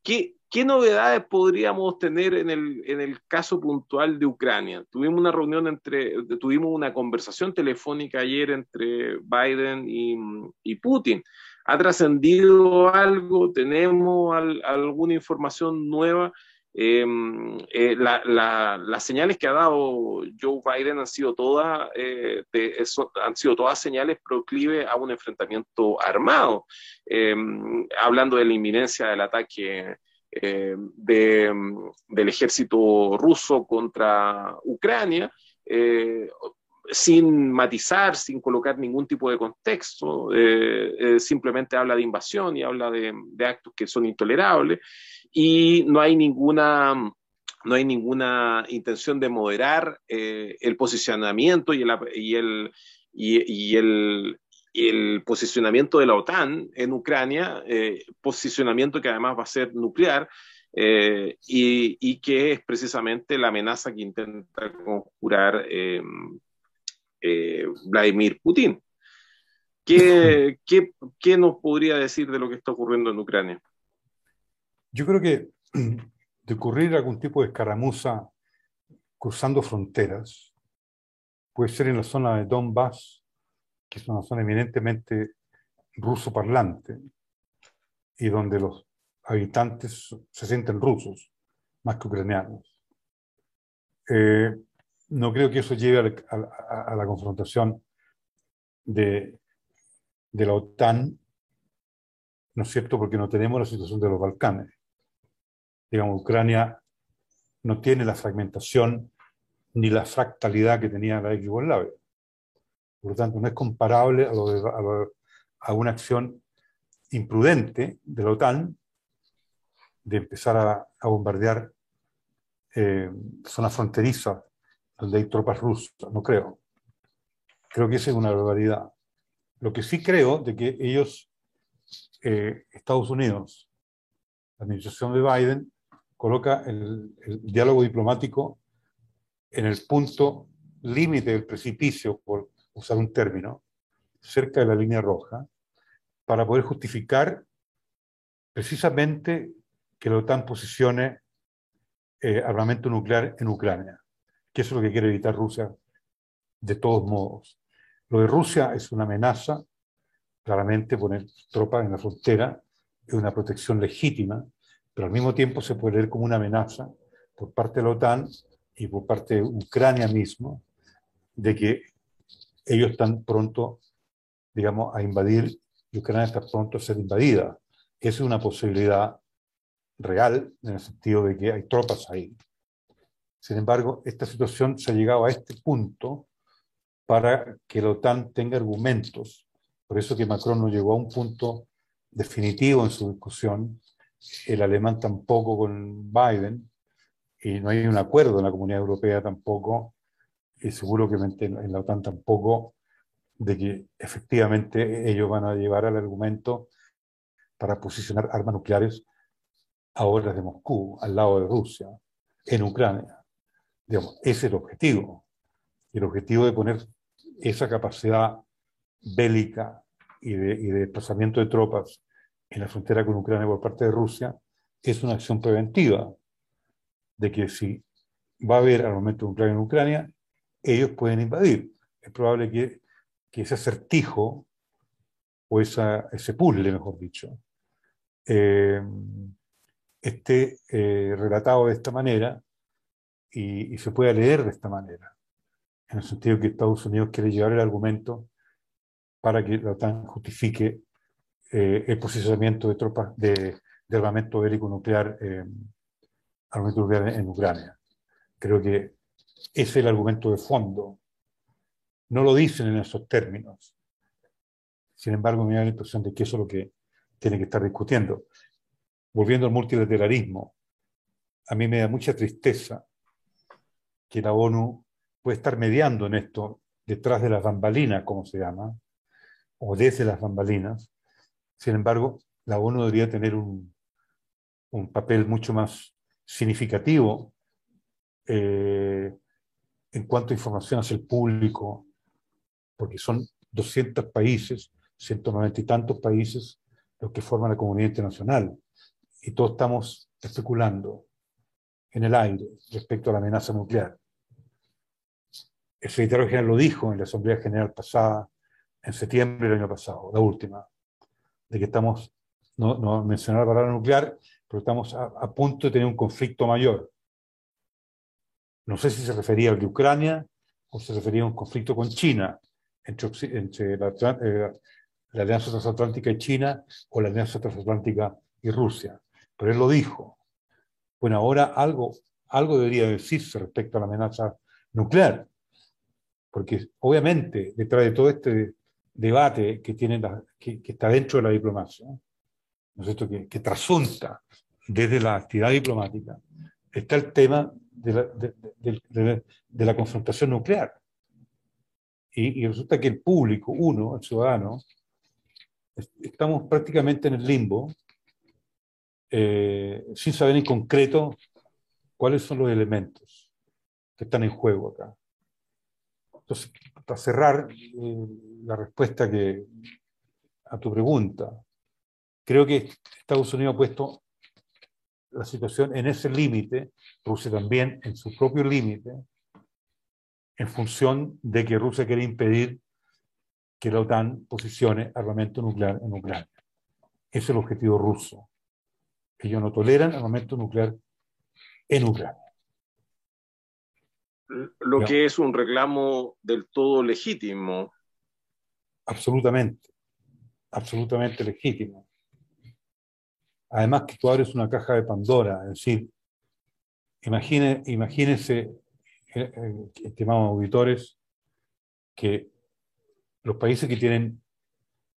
¿Qué, ¿Qué, novedades podríamos tener en el, en el caso puntual de Ucrania? Tuvimos una reunión entre, tuvimos una conversación telefónica ayer entre Biden y Putin. ¿Ha trascendido algo? ¿Tenemos alguna información nueva? Em, eh, las señales que ha dado Joe Biden han sido todas, eh, han sido todas señales proclive a un enfrentamiento armado, em, hablando de la inminencia del ataque eh, del ejército ruso contra Ucrania sin matizar, sin colocar ningún tipo de contexto, simplemente habla de invasión y habla de, de, actos que son intolerables y no hay ninguna, no hay ninguna intención de moderar eh, el posicionamiento y el, y el, y, el, el posicionamiento de la OTAN en Ucrania, eh, posicionamiento que además va a ser nuclear, eh, y, y, que es precisamente la amenaza que intenta conjurar Vladimir Putin. ¿Qué, *laughs* qué, ¿Qué nos podría decir de lo que está ocurriendo en Ucrania? Yo creo que *clears throat* de ocurrir algún tipo de escaramuza cruzando fronteras, puede ser en la zona de Donbass, que es una zona eminentemente ruso parlante, y donde los habitantes se sienten rusos más que ucranianos. Eh, no creo que eso lleve a, la confrontación de, de la OTAN, ¿no es cierto? Porque no tenemos la situación de los Balcanes digamos, Ucrania no tiene la fragmentación ni la fractalidad que tenía la Yugoslavia. Por lo tanto, no es comparable a, una acción imprudente de la OTAN de empezar a, bombardear eh, zonas fronterizas donde hay tropas rusas. No creo. Creo que esa es una barbaridad. Lo que sí creo de que ellos, eh, Estados Unidos, la administración de Biden, coloca el, diálogo diplomático en el punto límite del precipicio, por usar un término, cerca de la línea roja, para poder justificar precisamente que la OTAN posicione eh, armamento nuclear en Ucrania, que eso es lo que quiere evitar Rusia de todos modos. Lo de Rusia es una amenaza, claramente poner tropas en la frontera es una protección legítima, pero al mismo tiempo se puede leer como una amenaza por parte de la OTAN y por parte de Ucrania mismo, de que ellos están pronto, digamos, a invadir y Ucrania está pronto a ser invadida. Esa es una posibilidad real en el sentido de que hay tropas ahí. Sin embargo, esta situación se ha llegado a este punto para que la OTAN tenga argumentos. Por eso que Macron no llegó a un punto definitivo en su discusión, el alemán tampoco con Biden, y no hay un acuerdo en la comunidad europea tampoco, y seguro que en la OTAN tampoco, de que efectivamente ellos van a llevar al argumento para posicionar armas nucleares a horas de Moscú, al lado de Rusia, en Ucrania. Digamos, ese es el objetivo. El objetivo de poner esa capacidad bélica y de, y de desplazamiento de tropas en la frontera con Ucrania por parte de Rusia es una acción preventiva de que si va a haber armamento nuclear en Ucrania, ellos pueden invadir. Es probable que, ese acertijo o esa, ese puzzle, mejor dicho, eh, esté eh, relatado de esta manera y, se pueda leer de esta manera, en el sentido que Estados Unidos quiere llevar el argumento para que la OTAN justifique eh, el posicionamiento de tropas de, armamento bélico nuclear, armamento nuclear en Ucrania. Creo que ese es el argumento de fondo. No lo dicen en esos términos. Sin embargo, me da la impresión de que eso es lo que tiene que estar discutiendo. Volviendo al multilateralismo, a mí me da mucha tristeza que la ONU puede estar mediando en esto detrás de las bambalinas, como se llama, o desde las bambalinas. Sin embargo, la ONU debería tener un, un papel mucho más significativo eh, en cuanto a información hacia el público, porque son 200 países, 190 y tantos países los que forman la comunidad internacional, y todos estamos especulando en el aire respecto a la amenaza nuclear. El secretario general lo dijo en la Asamblea General pasada, en septiembre del año pasado, la última, de que estamos, no, no mencionar la palabra nuclear, pero estamos a punto de tener un conflicto mayor no sé si se refería al de Ucrania o se refería a un conflicto con China, entre, eh, la, Alianza Transatlántica y China o la Alianza Transatlántica y Rusia. Pero él lo dijo. Bueno, ahora algo, algo debería decirse respecto a la amenaza nuclear, porque obviamente detrás de todo este debate que, tiene que, está dentro de la diplomacia, ¿no es cierto? que, que trasunta desde la actividad diplomática, está el tema de la, confrontación nuclear. Y, resulta que el público, uno, el ciudadano, estamos prácticamente en el limbo, eh, sin saber en concreto cuáles son los elementos que están en juego acá. Entonces, para cerrar eh, la respuesta que, a tu pregunta, creo que Estados Unidos ha puesto la situación en ese límite, Rusia también en su propio límite, en función de que Rusia quiere impedir que la OTAN posicione armamento nuclear en Ucrania. Ese es el objetivo ruso. Ellos no toleran armamento nuclear en Ucrania. Lo que es un reclamo del todo legítimo. Absolutamente, absolutamente legítimo. Además que tú abres una caja de Pandora, es decir, imagine, imagínense, eh, eh, estimados auditores, que los países que tienen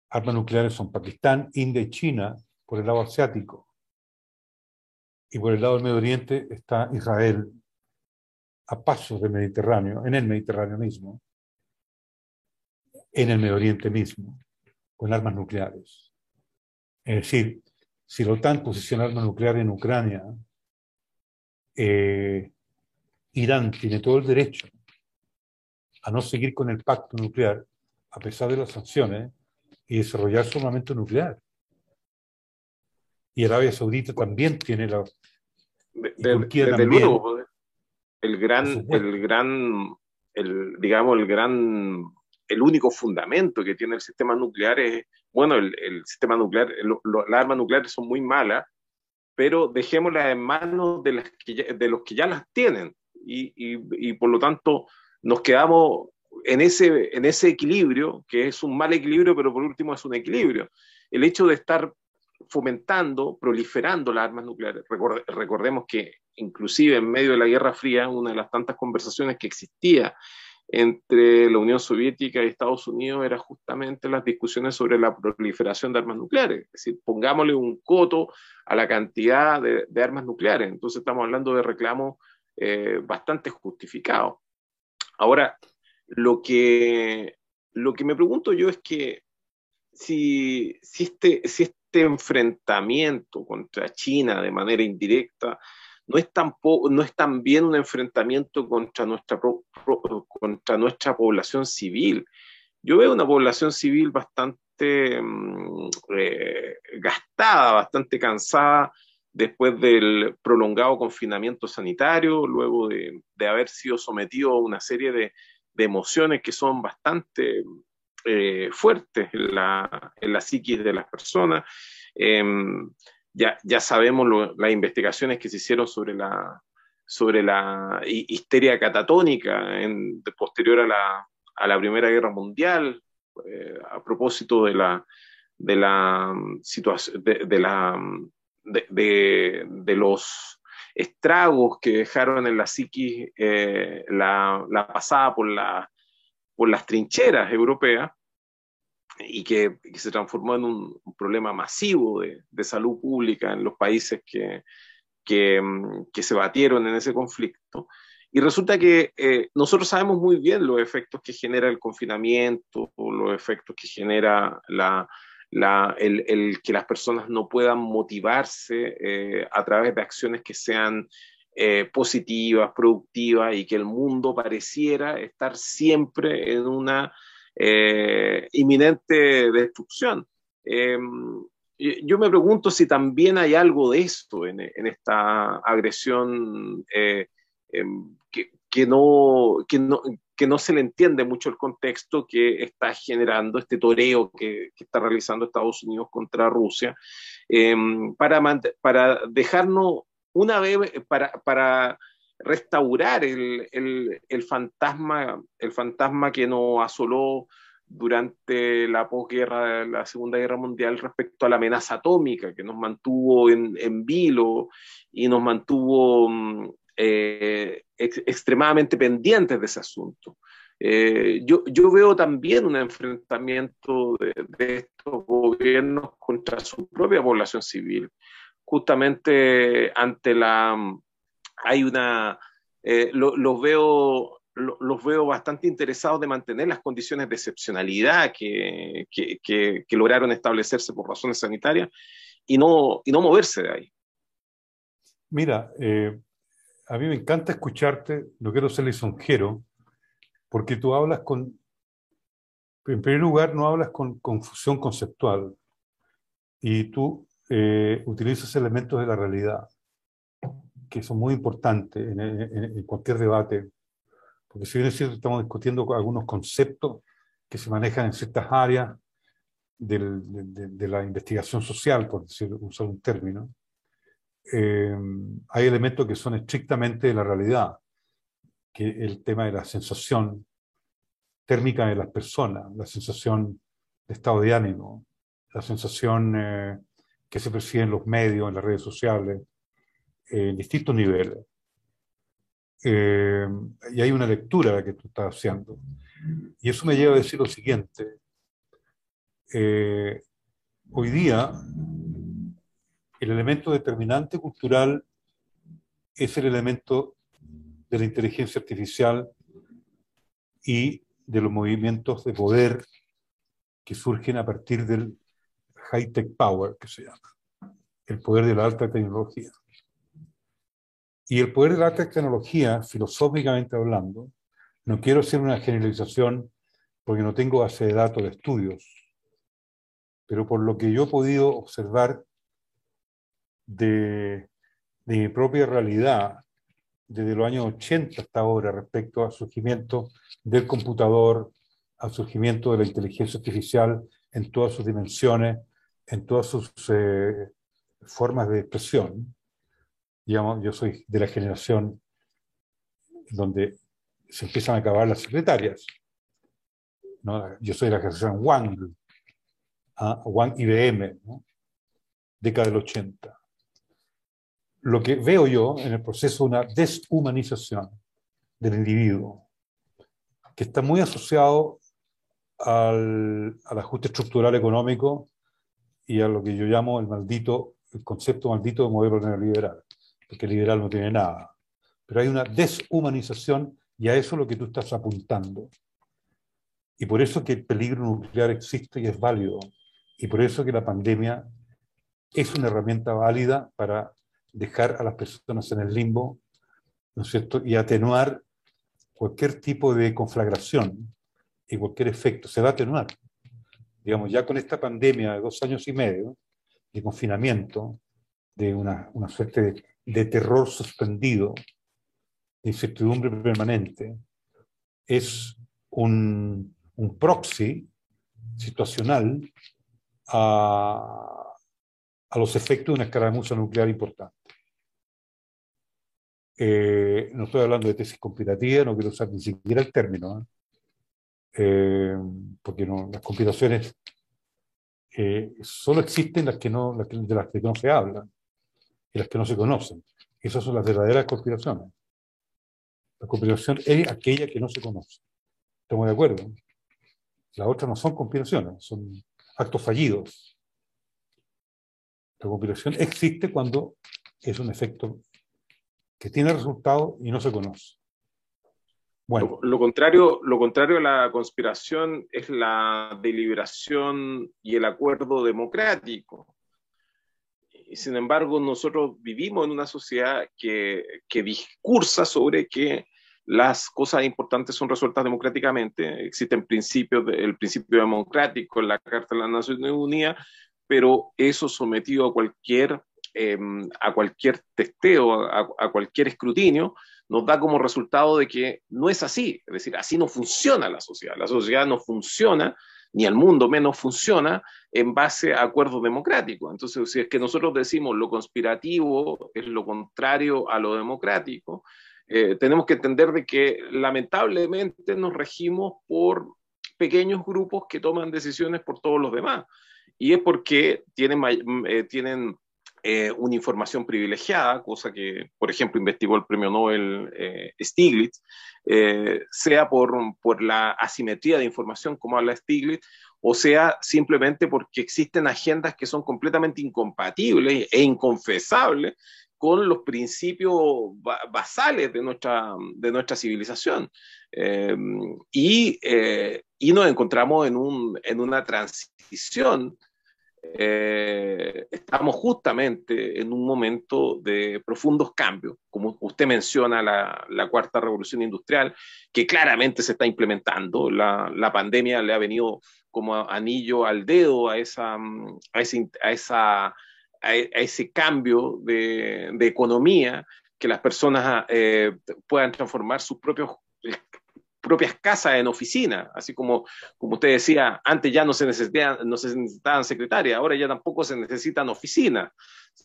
armas nucleares son Pakistán, India y China por el lado asiático. Y por el lado del Medio Oriente está Israel, a pasos del Mediterráneo, en el Mediterráneo mismo, en el Medio Oriente mismo, con armas nucleares. Es decir, si la OTAN posiciona arma nuclear en Ucrania, eh, Irán tiene todo el derecho a no seguir con el pacto nuclear a pesar de las sanciones y desarrollar su armamento nuclear. Y Arabia Saudita también tiene la... Luego, el gran, el gran, el, digamos, el gran, el único fundamento que tiene el sistema nuclear es bueno, el, sistema nuclear, las armas nucleares son muy malas, pero dejémoslas en manos de, los que ya las tienen. Y, por lo tanto nos quedamos en ese, en ese equilibrio, que es un mal equilibrio, pero por último es un equilibrio. El hecho de estar fomentando, proliferando las armas nucleares. recordemos que inclusive en medio de la Guerra Fría, una de las tantas conversaciones que existía entre la Unión Soviética y Estados Unidos era justamente las discusiones sobre la proliferación de armas nucleares. Es decir, pongámosle un coto a la cantidad de, armas nucleares. Entonces estamos hablando de reclamos eh, bastante justificados. Ahora, lo que, lo que me pregunto yo es que si, si, este, si este enfrentamiento contra China de manera indirecta no es, no es un enfrentamiento contra nuestra, contra nuestra población civil. yo veo una población civil bastante mm, eh, gastada, bastante cansada después del prolongado confinamiento sanitario, luego de, haber sido sometido a una serie de, emociones que son bastante eh, fuertes en la, en la, psiquis de las personas. Em, ya, ya, sabemos las investigaciones que se hicieron sobre la, sobre la histeria catatónica en, posterior a la, a la Primera Guerra Mundial, eh, a propósito de la, de la mm, situación, de, la, mm, de, los estragos que dejaron en la psiquis eh, la, pasada por, la, por las trincheras europeas y que, se transformó en un, problema masivo de, salud pública en los países que, que, mm, que, se batieron en ese conflicto. Y resulta que eh, nosotros sabemos muy bien los efectos que genera el confinamiento, los efectos que genera la, la, el, el, que las personas no puedan motivarse eh, a través de acciones que sean eh, positivas, productivas y que el mundo pareciera estar siempre en una inminente destrucción. Em, yo me pregunto si también hay algo de esto en, esta agresión em, que, no, que, no, que no se le entiende mucho el contexto que está generando este toreo que, que está realizando Estados Unidos contra Rusia, em, para, para dejarnos una vez, para, para restaurar el, el, el, fantasma, el fantasma que nos asoló durante la posguerra, la Segunda Guerra Mundial, respecto a la amenaza atómica que nos mantuvo en, en vilo y nos mantuvo mm, eh, extremadamente pendientes de ese asunto. Eh, yo, yo, veo también un enfrentamiento de, estos gobiernos contra su propia población civil, justamente ante la... Hay una... Eh, los veo los veo bastante interesados de mantener las condiciones de excepcionalidad que, que, lograron establecerse por razones sanitarias y no, y no moverse de ahí. Mira, eh, a mí me encanta escucharte, no quiero ser lisonjero, porque tú hablas con, en primer lugar, no hablas con confusión conceptual y tú eh, utilizas elementos de la realidad, que son muy importantes en, cualquier debate, porque si bien es cierto, estamos discutiendo algunos conceptos que se manejan en ciertas áreas de, la investigación social, por decir, usar un término, eh, hay elementos que son estrictamente de la realidad, que el tema de la sensación térmica de las personas, la sensación de estado de ánimo, la sensación eh, que se percibe en los medios, en las redes sociales, en distintos niveles. y hay una lectura que tú estás haciendo. Y eso me lleva a decir lo siguiente. hoy día el elemento determinante cultural es el elemento de la inteligencia artificial y de los movimientos de poder que surgen a partir del high-tech power, que se llama, el poder de la alta tecnología. Y el poder de la tecnología, filosóficamente hablando, no quiero hacer una generalización porque no tengo base de datos de estudios, pero por lo que yo he podido observar de, mi propia realidad desde los años 80 hasta ahora respecto al surgimiento del computador, al surgimiento de la inteligencia artificial en todas sus dimensiones, en todas sus eh, formas de expresión. Digamos, yo soy de la generación donde se empiezan a acabar las secretarias. Yo soy de la generación Wang, ¿ah? Wang IBM, década del 80 lo que veo yo en el proceso de una deshumanización del individuo, que está muy asociado al, ajuste estructural económico y a lo que yo llamo el maldito, el concepto maldito de modelo neoliberal, porque liberal no tiene nada. Pero hay una deshumanización y a eso es lo que tú estás apuntando. Y por eso que el peligro nuclear existe y es válido. Y por eso que la pandemia es una herramienta válida para dejar a las personas en el limbo, ¿no es cierto? Y atenuar cualquier tipo de conflagración y cualquier efecto se va a atenuar. Digamos, ya con esta pandemia de dos años y medio de confinamiento, de una, una suerte de, terror suspendido, de incertidumbre permanente, es un, un proxy situacional a, a, los efectos de una escaramuza nuclear importante. Eh, no estoy hablando de tesis conspirativa, no quiero usar ni siquiera el término, ¿eh? Eh, porque no, las conspiraciones solo existen las que no, de las que no se habla y las que no se conocen. Esas son las verdaderas conspiraciones. La conspiración es aquella que no se conoce. Estamos de acuerdo. Las otras no son conspiraciones, son actos fallidos. La conspiración existe cuando es un efecto que tiene resultado y no se conoce. Bueno. Lo, contrario, lo contrario a la conspiración es la deliberación y el acuerdo democrático. Sin embargo, nosotros vivimos en una sociedad que, que discursa sobre que las cosas importantes son resueltas democráticamente. Existen principios, el principio democrático en la Carta de las Naciones Unidas, pero eso sometido a cualquier, em, a cualquier testeo, a, cualquier escrutinio, nos da como resultado de que no es así. Es decir, así no funciona la sociedad. La sociedad no funciona, ni el mundo menos funciona, en base a acuerdos democráticos. Entonces, si es que nosotros decimos lo conspirativo es lo contrario a lo democrático, eh, tenemos que entender de que lamentablemente nos regimos por pequeños grupos que toman decisiones por todos los demás. Y es porque tienen, mm, eh, tienen eh, una información privilegiada, cosa que, por ejemplo, investigó el premio Nobel Stiglitz, sea por, por la asimetría de información, como habla Stiglitz, o sea simplemente porque existen agendas que son completamente incompatibles e inconfesables con los principios basales de nuestra, de nuestra civilización. Eh, y, eh, y, nos encontramos en, un, en una transición. Eh, estamos justamente en un momento de profundos cambios, como usted menciona la, la, cuarta revolución industrial, que claramente se está implementando. La, la pandemia le ha venido como anillo al dedo a esa, a esa, a esa a, ese cambio de, de, economía, que las personas eh, puedan transformar sus propios propias casas en oficina, así como, como usted decía, antes ya no se, necesitaban, no se necesitaban secretarias, ahora ya tampoco se necesitan oficinas.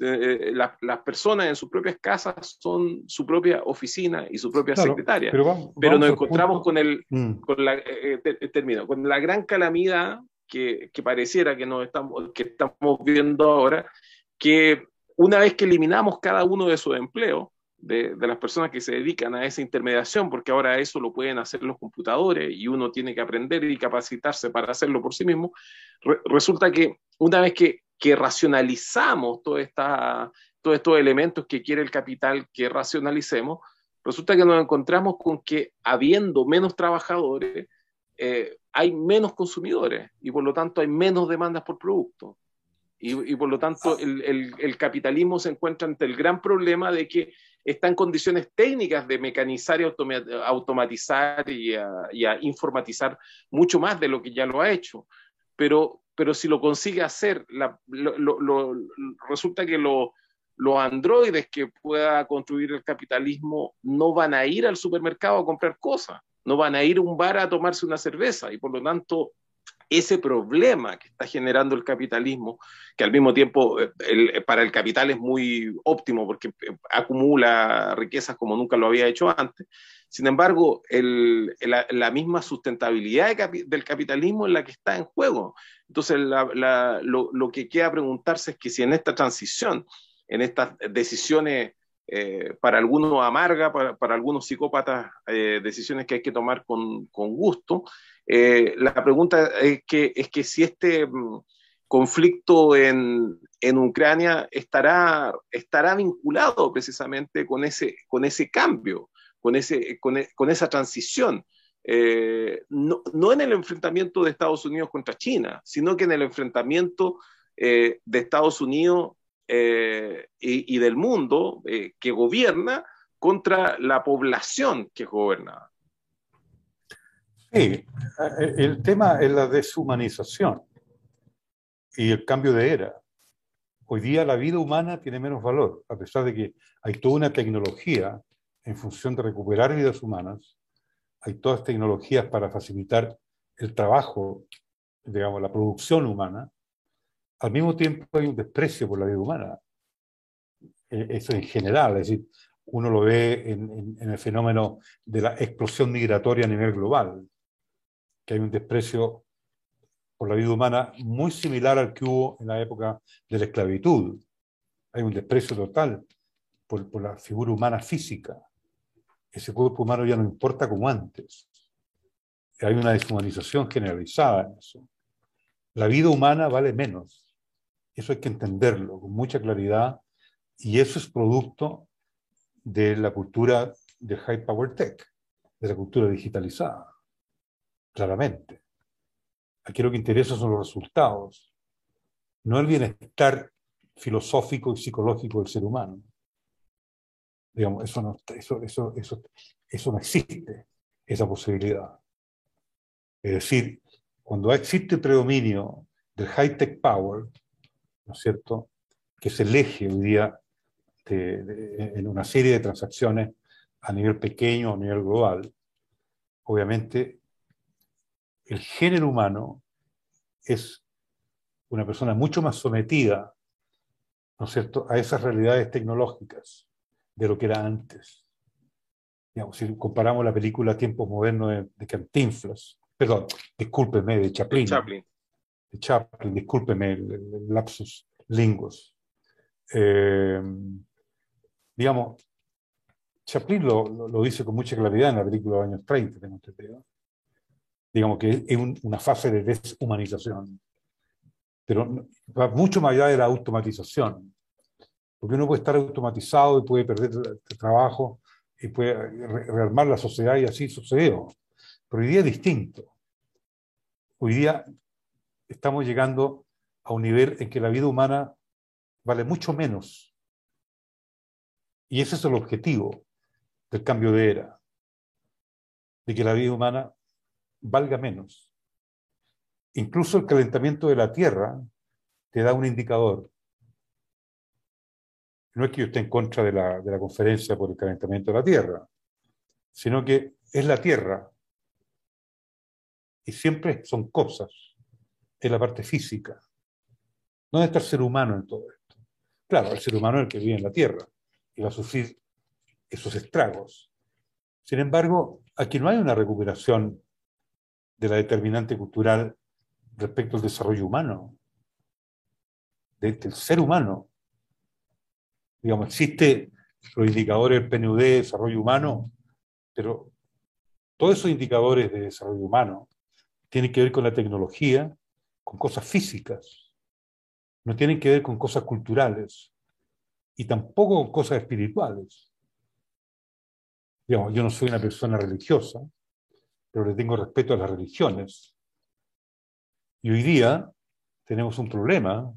Eh, la, las personas en sus propias casas son su propia oficina y su propia secretaria. Pero, pero nos encontramos con el, mm. con la, eh, termino, con la gran calamidad que, que pareciera que, nos estamos, que estamos viendo ahora, que una vez que eliminamos cada uno de sus empleos, de, de, las personas que se dedican a esa intermediación, porque ahora eso lo pueden hacer los computadores y uno tiene que aprender y capacitarse para hacerlo por sí mismo, resulta que una vez que, que racionalizamos todo esta, todos estos elementos que quiere el capital que racionalicemos, resulta que nos encontramos con que habiendo menos trabajadores, eh, hay menos consumidores y por lo tanto hay menos demandas por producto. Y, por lo tanto, el, el, capitalismo se encuentra ante el gran problema de que está en condiciones técnicas de mecanizar y automatizar y a, informatizar mucho más de lo que ya lo ha hecho. Pero, pero si lo consigue hacer, lo, resulta que los androides que pueda construir el capitalismo no van a ir al supermercado a comprar cosas, no van a ir a un bar a tomarse una cerveza y por lo tanto ese problema que está generando el capitalismo, que al mismo tiempo eh, eh, para el capital es muy óptimo porque eh, acumula riquezas como nunca lo había hecho antes. Sin embargo, la, misma sustentabilidad del capitalismo es la que está en juego. Entonces, lo, que queda preguntarse es que si en esta transición, en estas decisiones para algunos amarga, para, algunos psicópatas, decisiones que hay que tomar con, con gusto, eh, la pregunta es que, es que si este mm, conflicto en, en Ucrania estará, estará vinculado precisamente con ese, con ese cambio, con, ese, con, e, esa transición. Eh, no, no, en el enfrentamiento de Estados Unidos contra China, sino que en el enfrentamiento eh, de Estados Unidos y, del mundo que gobierna contra la población que gobierna. Sí, el tema es la deshumanización y el cambio de era. Hoy día la vida humana tiene menos valor, a pesar de que hay toda una tecnología en función de recuperar vidas humanas, hay todas tecnologías para facilitar el trabajo, digamos, la producción humana, al mismo tiempo hay un desprecio por la vida humana. E, eso en general, es decir, uno lo ve en, el fenómeno de la explosión migratoria a nivel global, que hay un desprecio por la vida humana muy similar al que hubo en la época de la esclavitud. Hay un desprecio total por, por la figura humana física. Ese cuerpo humano ya no importa como antes. Hay una deshumanización generalizada en eso. La vida humana vale menos. Eso hay que entenderlo con mucha claridad y eso es producto de la cultura de High Power Tech, de la cultura digitalizada, claramente. Aquí lo que interesa son los resultados, no el bienestar filosófico y psicológico del ser humano. Digamos, eso no, eso, eso, eso, eso no existe, esa posibilidad. Es decir, cuando existe predominio del high-tech power, ¿no es cierto?, que es el eje hoy día en una serie de transacciones a nivel pequeño, a nivel global, obviamente el género humano es una persona mucho más sometida, ¿no es cierto?, a esas realidades tecnológicas de lo que era antes. Digamos, si comparamos la película Tiempos Modernos de, de Cantinflas, perdón, discúlpeme, de Chaplin. De Chaplin. De Chaplin, discúlpeme el, lapsus lingos. Eh, digamos, Chaplin lo, lo, dice con mucha claridad en la película de los años 30, tengo entendido. Digamos que es una fase de deshumanización, pero va mucho más allá de la automatización, porque uno puede estar automatizado y puede perder trabajo y puede rearmar la sociedad y así sucedió. Pero hoy día es distinto. Hoy día estamos llegando a un nivel en que la vida humana vale mucho menos y ese es el objetivo del cambio de era, de que la vida humana valga menos. Incluso el calentamiento de la Tierra te da un indicador. No es que yo esté en contra de la, de la conferencia por el calentamiento de la Tierra, sino que es la Tierra. Y siempre son cosas, es la parte física. ¿Dónde está el ser humano en todo esto? Claro, el ser humano es el que vive en la Tierra y va a sufrir esos estragos. Sin embargo, aquí no hay una recuperación de la determinante cultural respecto al desarrollo humano, del ser humano. Digamos, existe los indicadores PNUD de desarrollo humano, pero todos esos indicadores de desarrollo humano tienen que ver con la tecnología, con cosas físicas, no tienen que ver con cosas culturales y tampoco cosas espirituales. Digamos, yo no soy una persona religiosa, pero le tengo respeto a las religiones. Y hoy día tenemos un problema,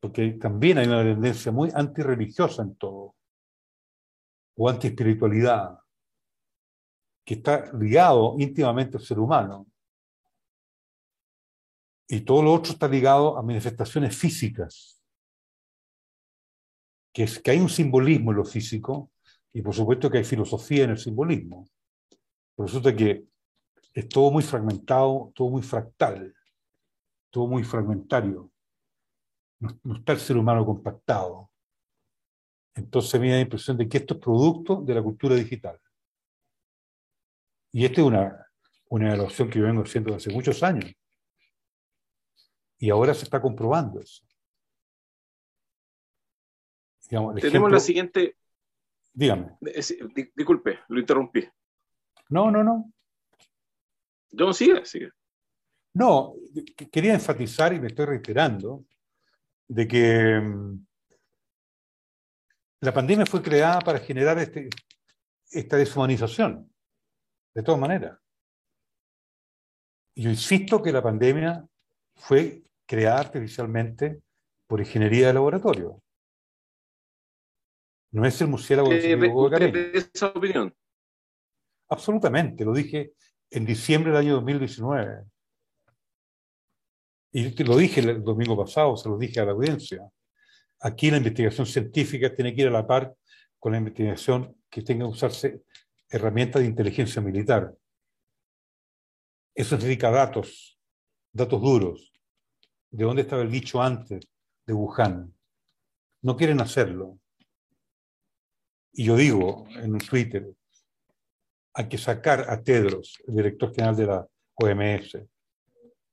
porque también hay una tendencia muy antirreligiosa en todo, o antiespiritualidad, que está ligado íntimamente al ser humano. Y todo lo otro está ligado a manifestaciones físicas, que, es, que hay un simbolismo en lo físico y por supuesto que hay filosofía en el simbolismo. Resulta que es todo muy fragmentado, todo muy fractal, todo muy fragmentario. No, está el ser humano compactado. Entonces me da la impresión de que esto es producto de la cultura digital. Y esta es una, una evaluación que yo vengo haciendo hace muchos años. Y ahora se está comprobando eso. Tenemos la siguiente. Dígame. disculpe, lo interrumpí. No, no, no. No, sigue, sigue. No, quería enfatizar, y me estoy reiterando, de que mm, la pandemia fue creada para generar este, esta deshumanización, de todas maneras. Yo insisto que la pandemia fue creada artificialmente por ingeniería de laboratorio. No es el murciélago eh, de esa opinión? Absolutamente, lo dije en diciembre del año 2019. Y lo dije el domingo pasado, se lo dije a la audiencia. Aquí la investigación científica tiene que ir a la par con la investigación que tenga que usarse herramientas de inteligencia militar. Eso significa datos, datos duros. ¿De dónde estaba el bicho antes de Wuhan? No quieren hacerlo. Y yo digo en Twitter, hay que sacar a Tedros, el director general de la OMS.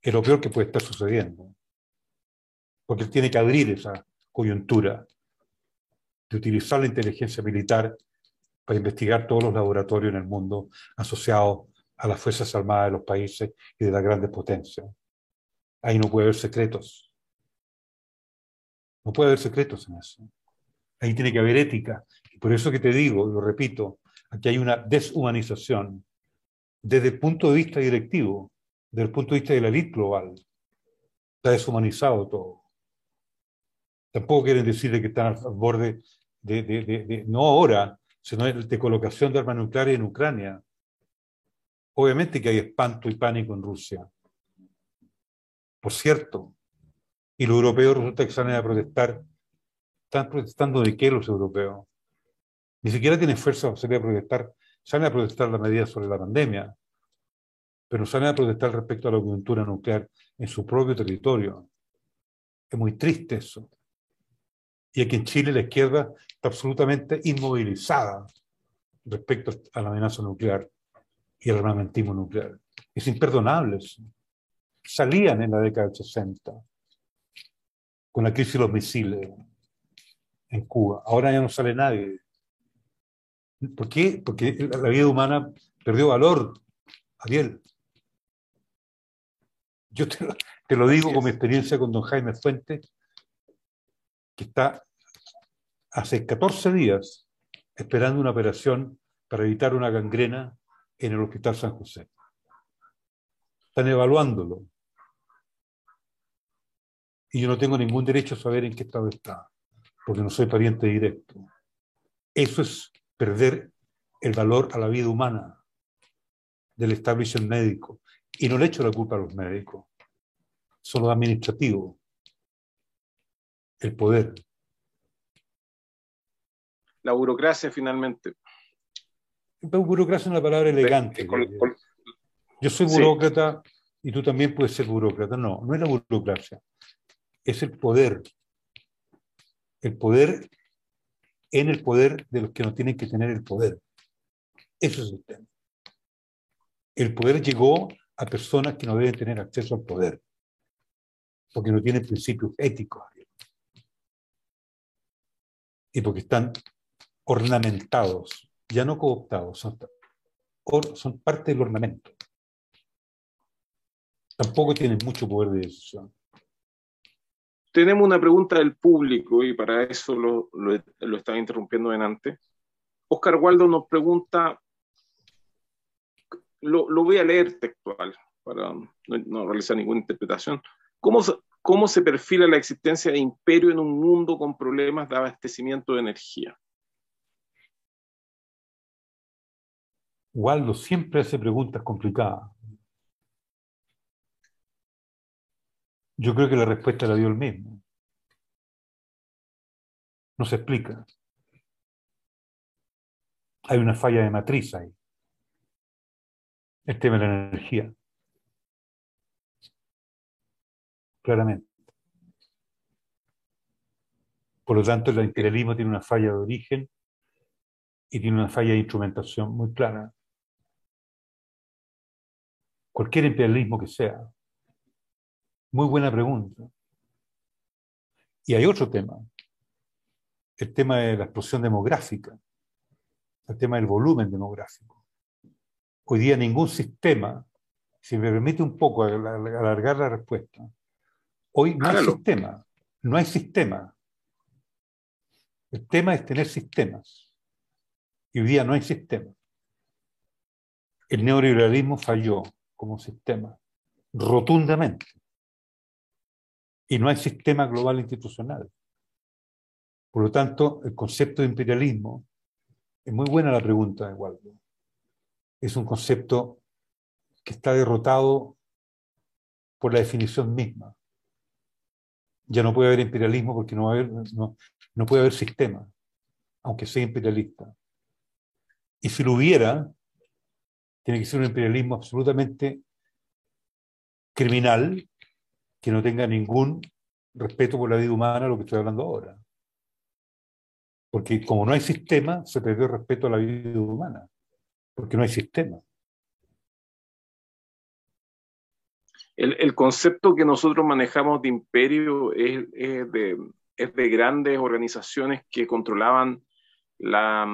Es lo peor que puede estar sucediendo. Porque él tiene que abrir esa coyuntura de utilizar la inteligencia militar para investigar todos los laboratorios en el mundo asociados a las Fuerzas Armadas de los países y de las grandes potencias. Ahí no puede haber secretos. No puede haber secretos en eso. Ahí tiene que haber ética. Y por eso que te digo, lo repito, aquí hay una deshumanización desde el punto de vista directivo, desde el punto de vista de la élite global. Está deshumanizado todo. Tampoco quieren decir que están al borde de, de, de, no ahora, sino de colocación de armas nucleares en Ucrania. Obviamente que hay espanto y pánico en Rusia. Por cierto, y los europeos resulta que salen a protestar. ¿Están protestando de qué los europeos? Ni siquiera tienen fuerza para salir a protestar. Salen a protestar las medidas sobre la pandemia, pero salen a protestar respecto a la coyuntura nuclear en su propio territorio. Es muy triste eso. Y aquí en Chile la izquierda está absolutamente inmovilizada respecto a la amenaza nuclear y el armamentismo nuclear. Es imperdonable eso. Salían en la década del 60 con la crisis de los misiles en Cuba. Ahora ya no sale nadie. ¿Por qué? Porque la vida humana perdió valor, Ariel. Yo te lo, te lo digo con mi experiencia con don Jaime Fuentes, que está hace 14 días esperando una operación para evitar una gangrena en el Hospital San José. Están evaluándolo. Y yo no tengo ningún derecho a saber en qué estado está, porque no soy pariente directo. Eso es perder el valor a la vida humana del establishment médico. Y no le echo la culpa a los médicos, solo administrativo, el poder la burocracia finalmente. burocracia es una palabra elegante. Yo soy burócrata y tú también puedes ser burócrata. No, no es la burocracia. Es el poder. El poder en el poder de los que no tienen que tener el poder. Eso es el tema. El poder llegó a personas que no deben tener acceso al poder, porque no tienen principios éticos y porque están ornamentados, ya no cooptados, son, son parte del ornamento. Tampoco tienen mucho poder de decisión. Tenemos una pregunta del público y para eso lo, estaba interrumpiendo en antes. Oscar Waldo nos pregunta, lo, lo voy a leer textual para no, no realizar ninguna interpretación. ¿Cómo, ¿Cómo se perfila la existencia de imperio en un mundo con problemas de abastecimiento de energía? Waldo siempre hace preguntas complicadas. Yo creo que la respuesta la dio él mismo. No se explica. Hay una falla de matriz ahí. El tema de la energía. Claramente. Por lo tanto, el imperialismo tiene una falla de origen y tiene una falla de instrumentación muy clara cualquier imperialismo que sea? Muy buena pregunta. Y hay otro tema, el tema de la explosión demográfica, el tema del volumen demográfico. Hoy día ningún sistema, si me permite un poco alargar la respuesta, hoy no hay sistema, no hay sistema. El tema es tener sistemas. Y hoy día no hay sistema. El neoliberalismo falló como sistema, rotundamente. Y no hay sistema global institucional. Por lo tanto, el concepto de imperialismo, es muy buena la pregunta de Waldo, es un concepto que está derrotado por la definición misma. Ya no puede haber imperialismo porque no, no puede haber sistema, aunque sea imperialista. Y si lo hubiera, tiene que ser un imperialismo absolutamente criminal, que no tenga ningún respeto por la vida humana, lo que estoy hablando ahora. Porque como no hay sistema, se perdió el respeto a la vida humana, porque no hay sistema. El, concepto que nosotros manejamos de imperio es, de, grandes organizaciones que controlaban las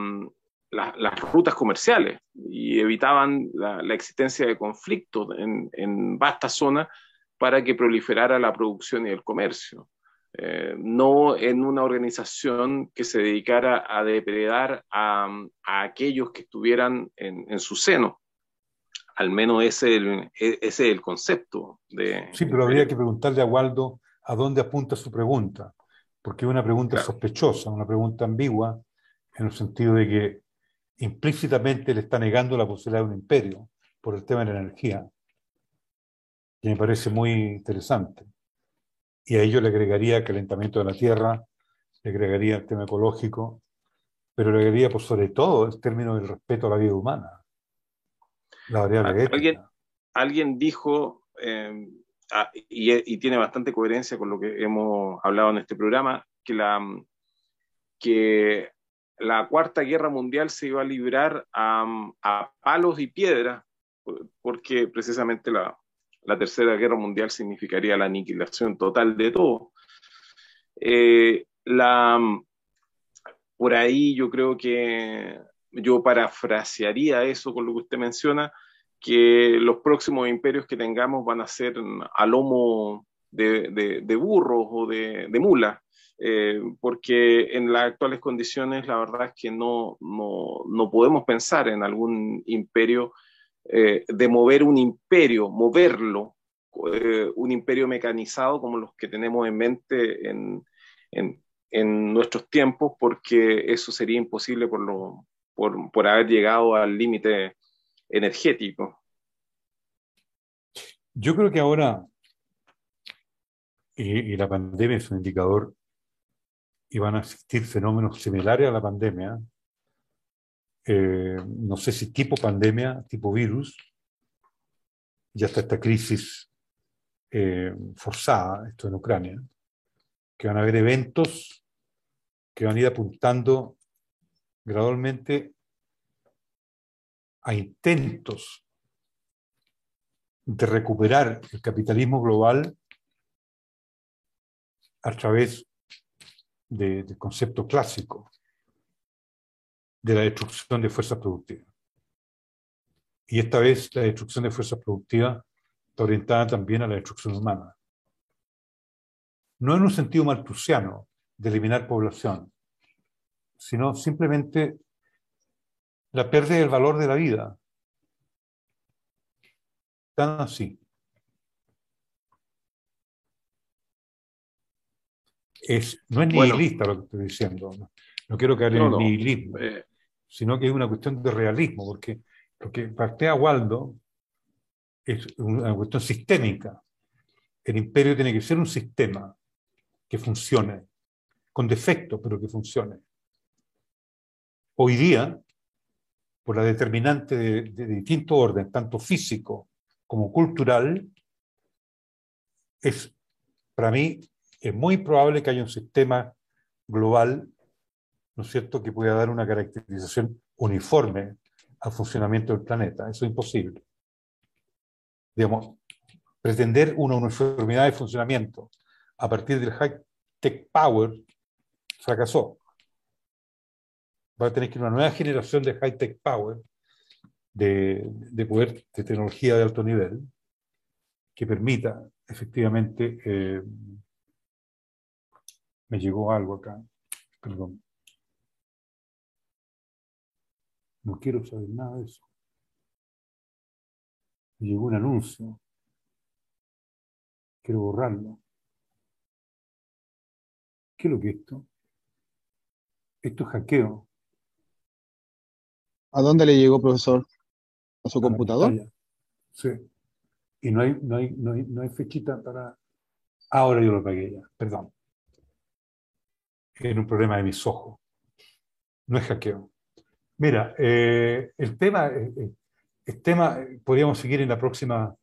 rutas comerciales y evitaban la, existencia de conflictos en, en vastas zonas para que proliferara la producción y el comercio. Eh, no en una organización que se dedicara a depredar a, aquellos que estuvieran en, su seno. Al menos ese es el, e, ese es el concepto. De, sí, pero habría que preguntarle a Waldo a dónde apunta su pregunta, porque es una pregunta sospechosa, una pregunta ambigua, en el sentido de que implícitamente le está negando la posibilidad de un imperio por el tema de la energía, que me parece muy interesante y a ello le agregaría calentamiento de la tierra, le agregaría el tema ecológico, pero le agregaría por sobre todo el término del respeto a la vida humana. La variable ¿Alguien, alguien dijo, eh, ah, y, tiene bastante coherencia con lo que hemos hablado en este programa, que la, que la Cuarta Guerra Mundial se iba a librar a, a palos y piedras, porque precisamente la, la Tercera Guerra Mundial significaría la aniquilación total de todo. Eh, la, por ahí yo creo que yo parafrasearía eso con lo que usted menciona, que los próximos imperios que tengamos van a ser a lomo de, de, burros o de, de mulas, eh, porque en las actuales condiciones la verdad es que no, no, no podemos pensar en algún imperio eh, de mover un imperio, moverlo, eh, un imperio mecanizado como los que tenemos en mente en, en, nuestros tiempos, porque eso sería imposible por, lo, por, por haber llegado al límite energético. Yo creo que ahora, y, y, la pandemia es un indicador, y van a existir fenómenos similares a la pandemia, eh, no sé si tipo pandemia, tipo virus, ya está esta crisis eh, forzada, esto en Ucrania, que van a haber eventos que van a ir apuntando gradualmente a intentos de recuperar el capitalismo global a través del concepto clásico de la destrucción de fuerzas productivas. Y esta vez la destrucción de fuerzas productivas está orientada también a la destrucción humana. No en un sentido malthusiano de eliminar población, sino simplemente la pérdida del valor de la vida. Tan así. Es, no es nihilista lo que estoy diciendo. No, quiero caer en el nihilismo. Eh, sino que es una cuestión de realismo, porque lo que a Waldo es una cuestión sistémica. El imperio tiene que ser un sistema que funcione, con defectos, pero que funcione. Hoy día, por la determinante de, de distinto orden, tanto físico como cultural, es, para mí, es muy probable que haya un sistema global ¿no es cierto?, que pueda dar una caracterización uniforme al funcionamiento del planeta. Eso es imposible. Digamos, pretender una uniformidad de funcionamiento a partir del high-tech power fracasó. Va a tener que una nueva generación de high-tech power, de, de, poder, de tecnología de alto nivel, que permita efectivamente. Eh, me llegó algo acá, perdón. No quiero saber nada de eso. Llegó un anuncio. Quiero borrarlo. ¿Qué es lo que es esto? Esto es hackeo. ¿A dónde le llegó, profesor? ¿A su computador? Sí. Y no hay, no hay, no hay, no hay fechita para... Ahora yo lo pagué ya, perdón. Era un problema de mis ojos. No es hackeo. Mira, eh, el tema, eh, eh, el tema, podríamos seguir en la próxima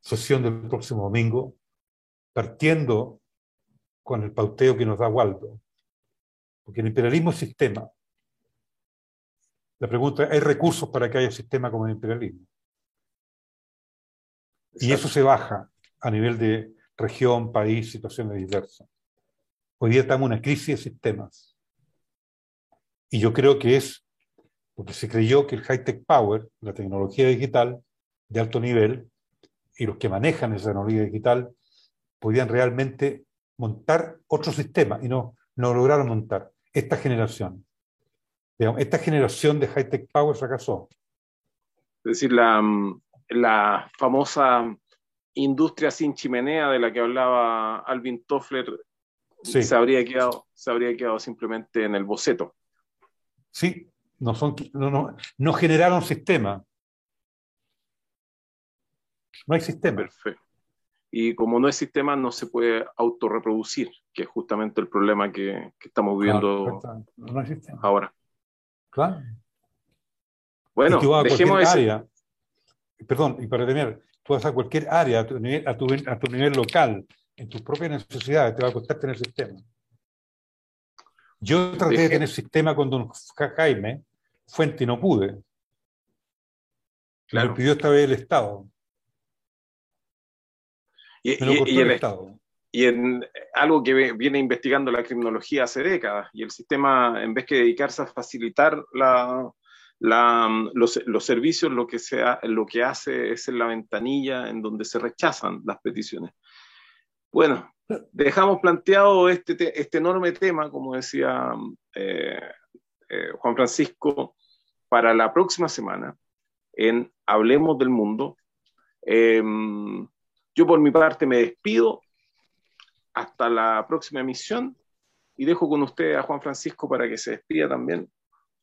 sesión del próximo domingo, partiendo con el pauteo que nos da Waldo. Porque el imperialismo es sistema. La pregunta, ¿hay recursos para que haya sistema como el imperialismo? Y eso se baja a nivel de región, país, situaciones diversas. Hoy día estamos en una crisis de sistemas. Y yo creo que es porque se creyó que el high-tech power, la tecnología digital de alto nivel, y los que manejan esa tecnología digital, podían realmente montar otro sistema, y no, no lograron montar esta generación. esta generación de high-tech power fracasó. Es decir, la, la famosa industria sin chimenea de la que hablaba Alvin Toffler se, habría quedado, se habría quedado simplemente en el boceto. Sí, no, son, no, no, generaron sistema. No hay sistema. Perfecto. Y como no hay sistema, no se puede autorreproducir, que es justamente el problema que, estamos viviendo ahora. Claro. Bueno, dejemos ese... área. Perdón, y para terminar, tú vas a cualquier área, a tu, nivel, a, tu, a tu nivel local, en tus propias necesidades, te va a costar tener sistema. Yo traté de tener sistema con don Jaime, fuente y no pude. Claro. Me pidió esta vez el Estado. Y, el, Estado. y en algo que viene investigando la criminología hace décadas, y el sistema, en vez que dedicarse a facilitar la, los, servicios, lo que, sea, lo que hace es en la ventanilla en donde se rechazan las peticiones. Bueno, dejamos planteado este, este enorme tema, como decía eh, eh, Juan Francisco, para la próxima semana en Hablemos del Mundo. Em, yo por mi parte me despido hasta la próxima emisión y dejo con usted a Juan Francisco para que se despida también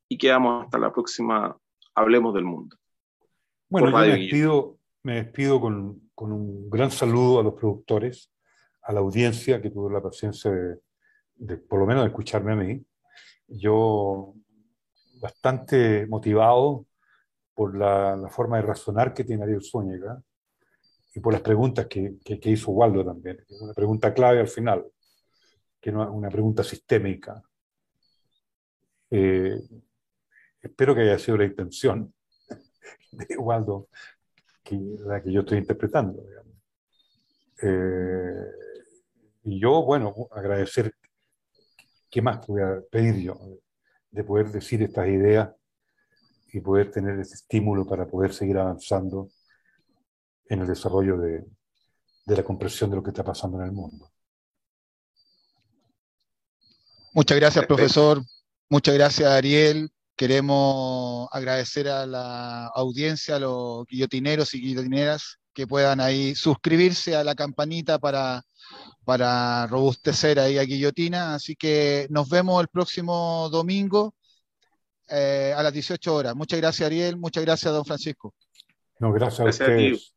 y quedamos hasta la próxima Hablemos del Mundo. Bueno, yo me despido, me despido con, un gran saludo a los productores, a la audiencia que tuvo la paciencia de, de por lo menos de escucharme a mí. Yo bastante motivado por la, forma de razonar que tiene Ariel Zúñiga y por las preguntas que, hizo Waldo también. Una pregunta clave al final, que es una pregunta sistémica. Eh, espero que haya sido la intención *laughs* de Waldo que, la que yo estoy interpretando. Eh, y yo, bueno, agradecer, ¿qué más voy a pedir yo? De poder decir estas ideas y poder tener ese estímulo para poder seguir avanzando en el desarrollo de, la comprensión de lo que está pasando en el mundo. Muchas gracias, profesor. Muchas gracias, Ariel. Queremos agradecer a la audiencia, a los guillotineros y guillotineras que puedan ahí suscribirse a la campanita para para robustecer ahí a Guillotina. Así que nos vemos el próximo domingo eh, a las 18 horas. Muchas gracias, Ariel. Muchas gracias, don Francisco. No, gracias, a ustedes.